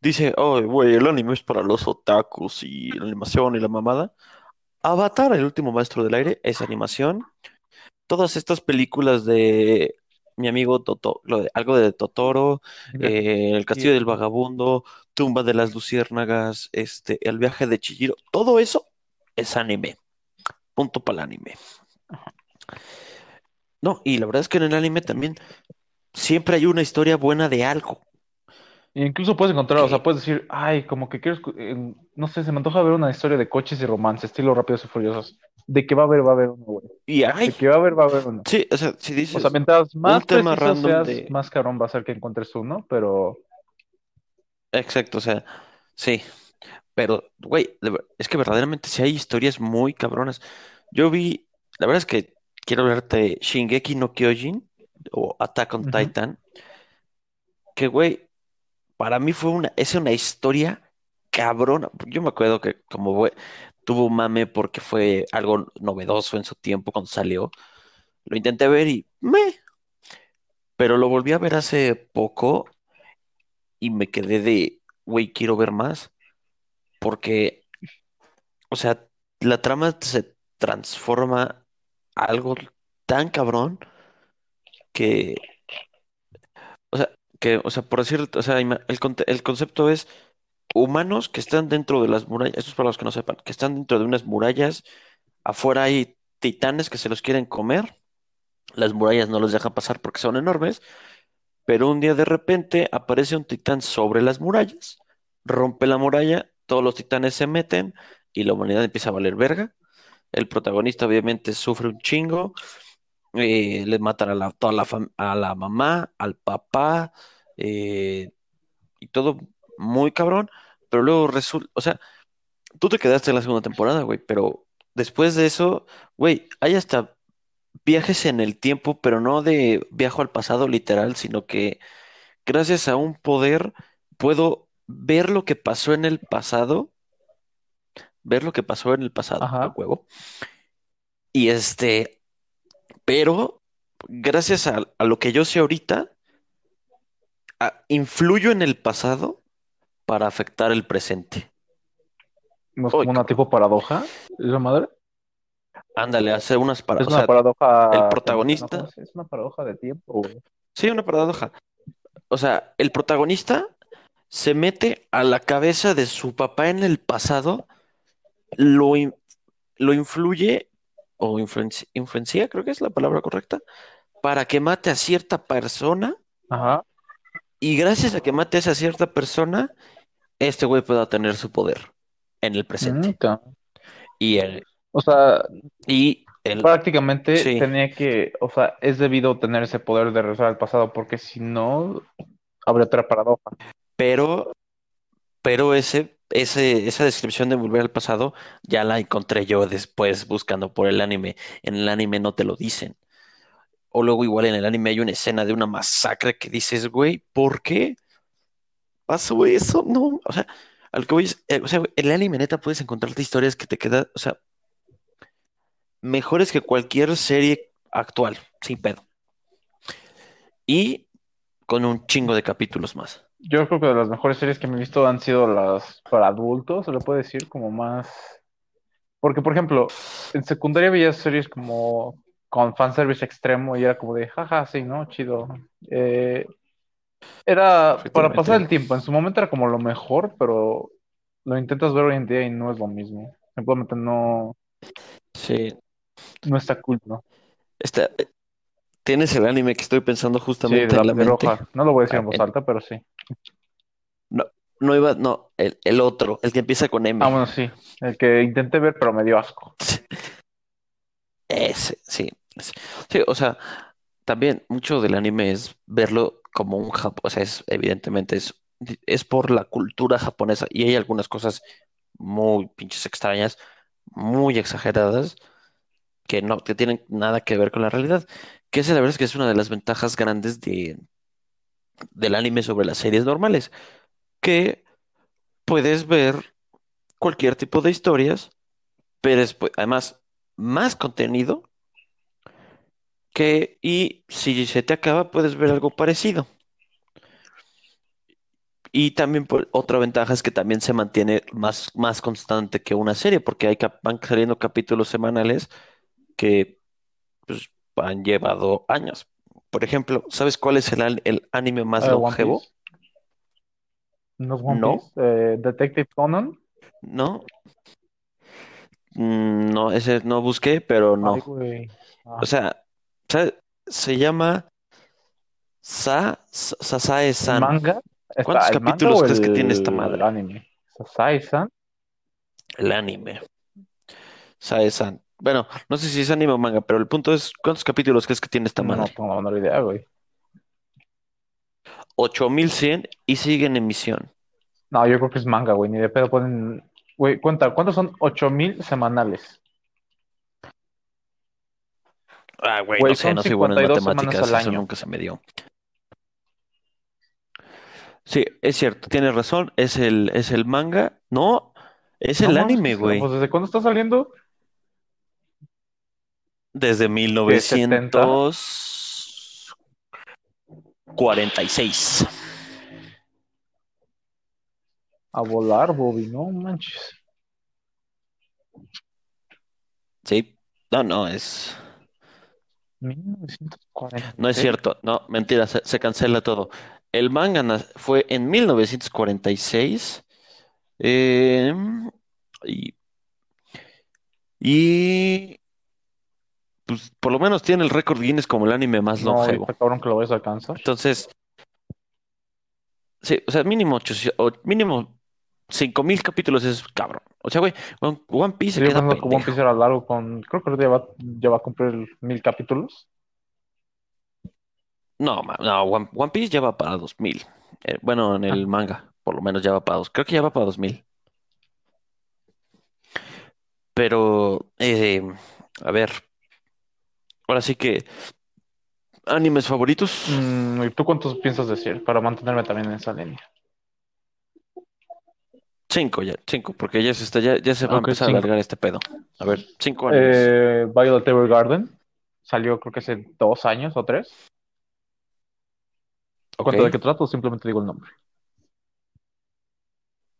dice, oh, güey, el anime es para los otakus y la animación y la mamada. Avatar, el último maestro del aire, es animación. Todas estas películas de mi amigo Toto, lo de, algo de Totoro, eh, El Castillo del Vagabundo, Tumba de las Luciérnagas, este, El viaje de Chihiro, todo eso es anime. Punto para el anime. No, y la verdad es que en el anime también siempre hay una historia buena de algo. incluso puedes encontrar, o sea, puedes decir, ay, como que quiero, eh, no sé, se me antoja ver una historia de coches y romance, estilo Rápidos y Furiosos. De que va a haber, va a haber uno, güey. y De hay, que va a haber, va a haber uno. sí, o sea, si O sea, dices mientras más tema preciso seas, de, más cabrón va a ser que encuentres uno, pero exacto, o sea, sí, pero, güey, de ver- es que verdaderamente sí hay historias muy cabronas. Yo vi, la verdad es que quiero hablarte de Shingeki no Kyojin o Attack on ujú. Titan, que, güey, para mí fue una, es una historia cabrona. Yo me acuerdo que como, güey, tuvo un mame porque fue algo novedoso en su tiempo cuando salió. Lo intenté ver y me, pero lo volví a ver hace poco y me quedé de, güey, quiero ver más, porque, o sea, la trama se transforma a algo tan cabrón que, o sea, que, o sea, por decir, o sea, el, el concepto es humanos que están dentro de las murallas, esto es para los que no sepan, que están dentro de unas murallas, afuera hay titanes que se los quieren comer, las murallas no los dejan pasar porque son enormes, pero un día de repente aparece un titán sobre las murallas, rompe la muralla, todos los titanes se meten y la humanidad empieza a valer verga. El protagonista obviamente sufre un chingo, eh, le matan a la, toda la a la mamá, al papá, eh, y todo muy cabrón, pero luego resulta, o sea, tú te quedaste en la segunda temporada, güey, pero después de eso, güey, hay hasta viajes en el tiempo, pero no de viajo al pasado literal, sino que gracias a un poder puedo ver lo que pasó en el pasado, ver lo que pasó en el pasado, a Ajá. huevo, y este, pero gracias a, a lo que yo sé ahorita, a- influyo en el pasado para afectar el presente. No es una tipo paradoja, ¿es la madre? Ándale, hacer unas para, Es o sea, el paradoja temporal, ¿no? ¿Cómo protagonista, Es una paradoja de tiempo, güey. sí, una paradoja. O sea, el protagonista se mete a la cabeza de su papá en el pasado, lo, in- lo influye o influencia, influencia, creo que es la palabra correcta, para que mate a cierta persona Ajá. y gracias a que mate a esa cierta persona, este güey pueda tener su poder en el Mm, presente. ca- Y el, O sea, y prácticamente sí, tenía que, o sea, es debido tener ese poder de regresar al pasado, porque si no, habría otra paradoja. Pero, pero ese, ese, esa descripción de volver al pasado ya la encontré yo después buscando por el anime. En el anime no te lo dicen. O luego igual en el anime hay una escena de una masacre que dices, güey, ¿por qué pasó eso? No, o sea, al que voy es, eh, o sea, en el anime neta puedes encontrarte historias que te quedan, o sea, mejores que cualquier serie actual, sin pedo. Y con un chingo de capítulos más. Yo creo que de las mejores series que me he visto han sido las para adultos, se le puede decir, como más... Porque, por ejemplo, en secundaria veía series como... con fanservice extremo y era como de, jaja, sí, ¿no? Chido. Eh, era para pasar el tiempo. En su momento era como lo mejor, pero lo intentas ver hoy en día y no es lo mismo. Simplemente no, Sí. no está cool, ¿no? Está, eh, tienes el anime que estoy pensando Sí, justamente en la mente. Roja. No lo voy a decir en Ah, voz en- alta, pero sí. No, no iba, no, el, el otro, el que empieza con M. Ah, bueno, sí. El que intenté ver, pero me dio asco. Ese, sí. ese. Sí, o sea, también mucho del anime es verlo como un Jap, o sea, es evidentemente es, es por la cultura japonesa y hay algunas cosas muy pinches extrañas, muy exageradas, que no que tienen nada que ver con la realidad. Que esa la verdad es que es una de las ventajas grandes de, del anime sobre las series normales, que puedes ver cualquier tipo de historias, pero después, además, más contenido que, y si se te acaba, puedes ver algo parecido. Y también otra ventaja es que también se mantiene más, más constante que una serie, porque hay, van saliendo capítulos semanales que pues, han llevado años. Por ejemplo, ¿sabes cuál es el, el anime más One longevo? ¿No es One No. Piece? Eh, Detective Conan. ¿No? Mm, No, ese no busqué, pero no. Ah, O sea. Se llama Sa, Sa- ¿el Sasae-san. manga? ¿Cuántos ¿Está el manga capítulos o crees que tiene el, esta madre? anime? Sasai-san. El anime. Sae-san. Bueno, no sé si es anime o manga, pero el punto es, ¿cuántos capítulos crees que tiene esta No madre? tengo la menor idea, güey. 8100 y sigue en emisión. No, yo creo que es manga, güey. Ni de pedo ponen. Güey, cuenta, ¿cuántos son 8000 semanales? Ah, güey, no sé, no soy bueno en 52 semanas matemáticas, eso año. nunca se me dio. Sí, es cierto, tienes razón, es el, es el manga. No, es No el anime, ¿qué- güey. Pues desde cuándo está saliendo? Desde ¿De 1946. A volar, Bobby, no manches. Sí, no, no, es, 1946. no es cierto, no, mentira, se, se cancela todo. El manga fue en 1946 eh, y, y pues por lo menos tiene el récord Guinness como el anime más No, longevo. cabrón que lo vayas a alcanzar. Entonces, sí, o sea, mínimo 800 o mínimo 5000 capítulos es cabrón. O sea, güey, One, Piece se Yo queda que One. Piece era largo con. Creo que ya va, ya va a cumplir mil capítulos. No, no, One, One Piece ya va para 2000. Eh, bueno, en el manga, por lo menos ya va para dos. Creo que ya va para 2000. Pero, eh, a ver, ahora sí que, animes favoritos. Mm, ¿y tú cuántos piensas decir? Para mantenerme también en esa línea. Cinco ya, cinco, porque ya se está, ya, ya se va a Ok, empezar a alargar este pedo. A ver, cinco animes. Eh, Violet Evergarden. Salió creo que hace dos años o tres. ¿Cuánto de qué trato? Simplemente digo el nombre.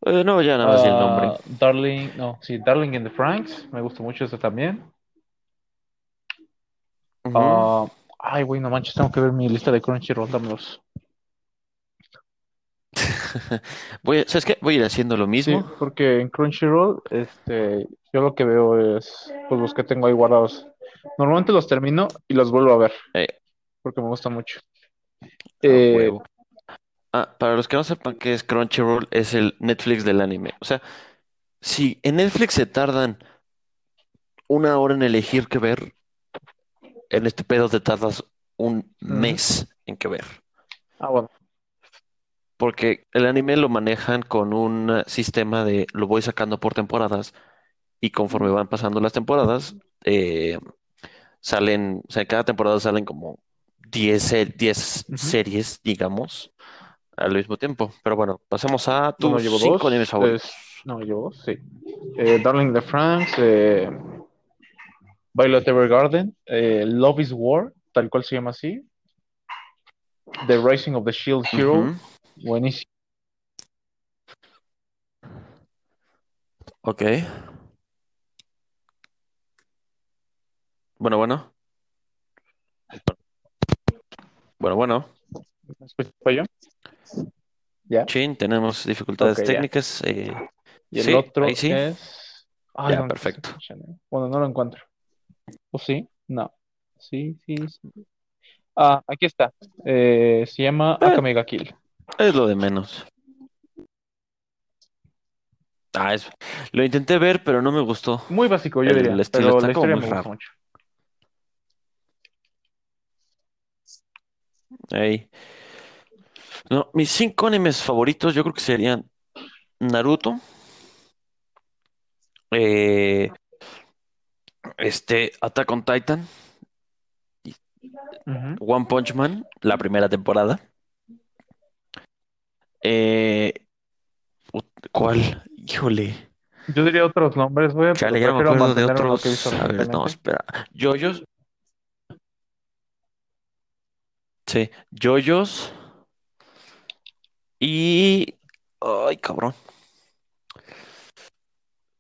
Eh, no, ya nada más di el nombre. Ah, Darling, no, sí, Darling in the Franks. Me gusta mucho ese también. Ah, ay, güey, no manches, tengo que ver mi lista de Crunchyroll, dámelos. <laughs> Voy ¿sabes qué? Voy a ir haciendo lo Sí, mismo. porque en Crunchyroll, este, yo lo que veo es, pues los que tengo ahí guardados. Normalmente los termino y los vuelvo a ver, Eh, porque me gusta mucho. a Eh. Ah, para los que no sepan qué es Crunchyroll, es el Netflix del anime. O sea, si en Netflix se tardan una hora en elegir qué ver, en este pedo te tardas un mes en qué ver. ah, bueno, Porque el anime lo manejan con un eh, sistema de lo voy sacando por temporadas y conforme van pasando las temporadas, eh, salen, o sea, cada temporada salen como 10, se- 10 Ujú. series, digamos, al mismo tiempo. Pero bueno, pasemos a tus llevo cinco dos. animes favoritos. es- no, llevo dos, sí. Eh, Darling Franks, eh, Violet Evergarden, eh, Love is War, tal cual se llama así. The Rising of the Shield Hero, buenísimo. Ok. Bueno, bueno. Bueno, bueno. ¿Me escuchas yo? ¿Ya? Chin, tenemos dificultades técnicas. eh, Y el sí, otro ahí sí. es. Ay, Ya, ¿dónde está ese perfecto. anime? Bueno, no lo encuentro. ¿O sí? No. Sí, sí, sí. Ah, aquí está. Eh, se llama Eh. Akame ga Kill. Es lo de menos. Ah, es- lo intenté ver, pero no me gustó. Muy básico, yo El diría, estilo pero está la como historia muy me gusta raro. mucho. Ey. No, mis cinco animes favoritos yo creo que serían Naruto, eh, este, Attack on Titan. One Punch Man, la primera temporada. Eh, ¿cuál? Híjole, Yo diría otros nombres, güey, pero chale, ya me acuerdo de otros. A ver, no, espera. Yoyos. Sí, Yoyos. Y. Ay, cabrón.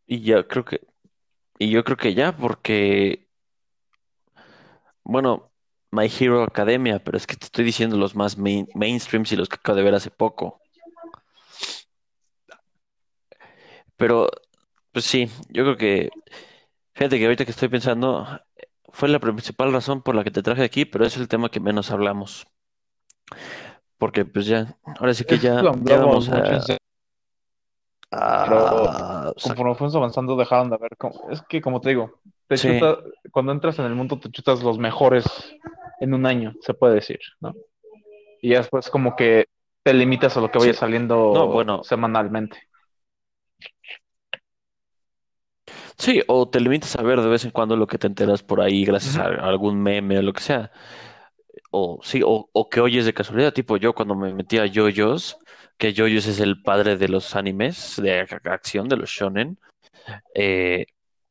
Y ya creo que. Y yo creo que ya, porque. Bueno, My Hero Academia, pero es que te estoy diciendo los más main- mainstreams y los que acabo de ver hace poco. Pero, pues sí, yo creo que. Fíjate que ahorita que estoy pensando, fue la principal razón por la que te traje aquí, pero es el tema que menos hablamos. Porque, pues ya, ahora sí que ya, lo ya hablamos vamos mucho en a. serio, a- sa- conforme fuimos avanzando dejaron de ver. cómo- Es que, como te digo, te Sí. chuta- cuando entras en el mundo te chutas los mejores en un año, se puede decir, ¿no? Y ya después como que te limitas a lo que vaya Sí. saliendo No, bueno. semanalmente. Sí, o te limitas a ver de vez en cuando lo que te enteras por ahí gracias a algún meme o lo que sea. O sí, o, o que oyes de casualidad, tipo yo cuando me metí a JoJo's, que JoJo's es el padre de los animes de ac- acción, de los shonen. eh,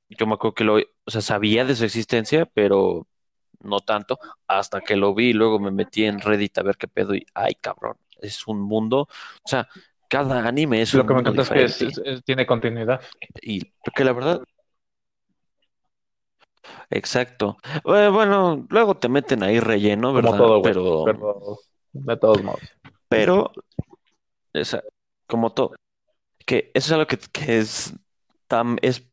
yo me acuerdo que lo, o sea, sabía de su existencia, pero no tanto, hasta que lo vi y luego me metí en Reddit a ver qué pedo y, ay, cabrón, es un mundo, o sea, cada anime es Lo un que me encanta es que es- tiene continuidad. Y porque la verdad, exacto. Bueno, luego te meten ahí relleno, Como ¿verdad? todo, güey. Pero, Pero de todos modos. pero, esa- como todo, que eso es algo que, que es tan, es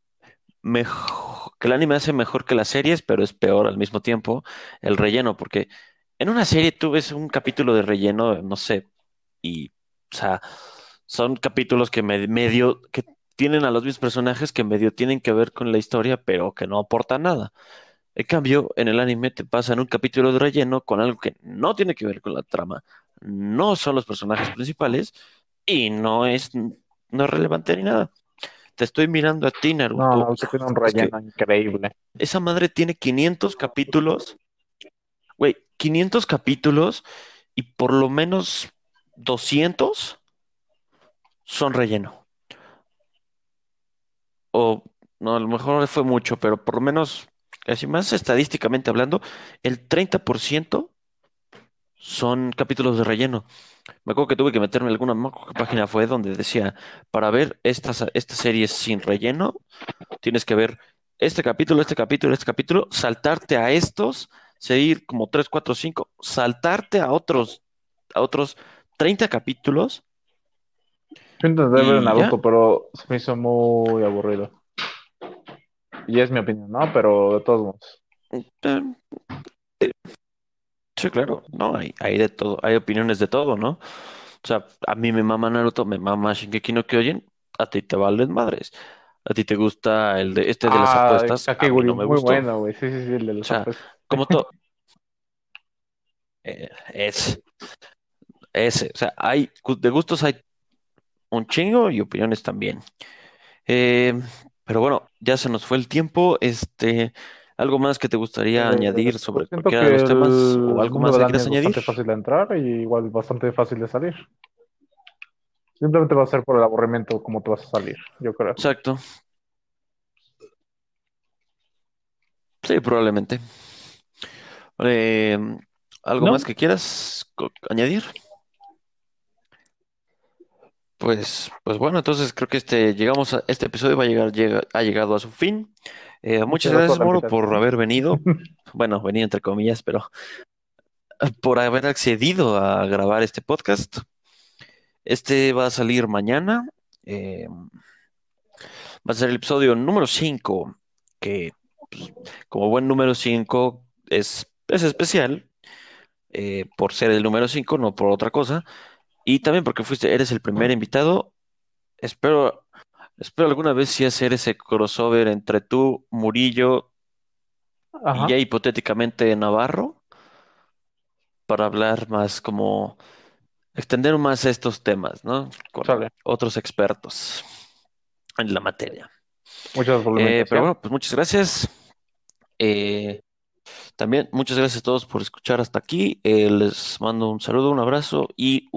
mejor, que el anime hace mejor que las series, pero es peor al mismo tiempo el relleno, porque en una serie tú ves un capítulo de relleno, no sé, y, o sea, son capítulos que me- medio, que tienen a los mismos personajes que medio tienen que ver con la historia, pero que no aportan nada. En cambio, en el anime te pasan un capítulo de relleno con algo que no tiene que ver con la trama, no son los personajes principales y no es, no es relevante ni nada. Te estoy mirando a ti, Naruto. No, Naruto tiene un Es que relleno increíble. esa madre tiene 500 capítulos. Güey, 500 capítulos y por lo menos 200 son relleno. O no, a lo mejor fue mucho, pero por lo menos, así más estadísticamente hablando, el 30% son capítulos de relleno. Me acuerdo que tuve que meterme en alguna no me acuerdo qué página fue donde decía, para ver estas, estas series sin relleno, tienes que ver este capítulo, este capítulo, este capítulo, saltarte a estos, seguir como 3, 4, 5, saltarte a otros, a otros 30 capítulos Yo intenté ver. Naruto, pero se me hizo muy aburrido. Y es mi opinión, ¿no? Pero de todos modos. Eh, eh, sí, claro, no, hay, hay de todo, hay opiniones de todo, ¿no? O sea, a mí me mama Naruto, me mama Shingeki no Kyojin, a ti te valen madres. A ti te gusta el de este de las Ah, apuestas, a mí Kakegurui, no me muy gustó. bueno, güey. Sí, sí, sí, el de O los sea, apuestas. como todo, <laughs> eh, es ese, o sea, hay gu- de gustos hay un chingo y opiniones también. Eh, pero bueno, ya se nos fue el tiempo. Este, ¿algo más que te gustaría Eh, añadir sobre pues siento cualquiera que de los temas el o algo mundo más del que anime quieras es añadir? bastante fácil de entrar y igual bastante fácil de salir. Simplemente va a ser por el aburrimiento como te vas a salir, yo creo. Exacto. Sí, probablemente. Eh, ¿algo ¿No? más que quieras añadir? Pues, pues bueno, entonces creo que este llegamos a este episodio va a llegar, llega- ha llegado a su fin. Eh, muchas gracias Moro, por haber venido. <laughs> Bueno, venir entre comillas, pero por haber accedido a grabar este podcast. Este va a salir mañana. eh, va a ser el episodio número 5, que pues, como buen número 5 es, es especial eh, por ser el número 5, no por otra cosa. Y también porque fuiste, eres el primer invitado. Espero, espero alguna vez sí hacer ese crossover entre tú, Murillo Ajá. y ya hipotéticamente Navarro para hablar más como extender más estos temas, ¿no? Con Sale. otros expertos en la materia. Muchas gracias Eh, pero bueno, pues muchas gracias. Eh, también muchas gracias a todos por escuchar hasta aquí. Eh, les mando un saludo, un abrazo y un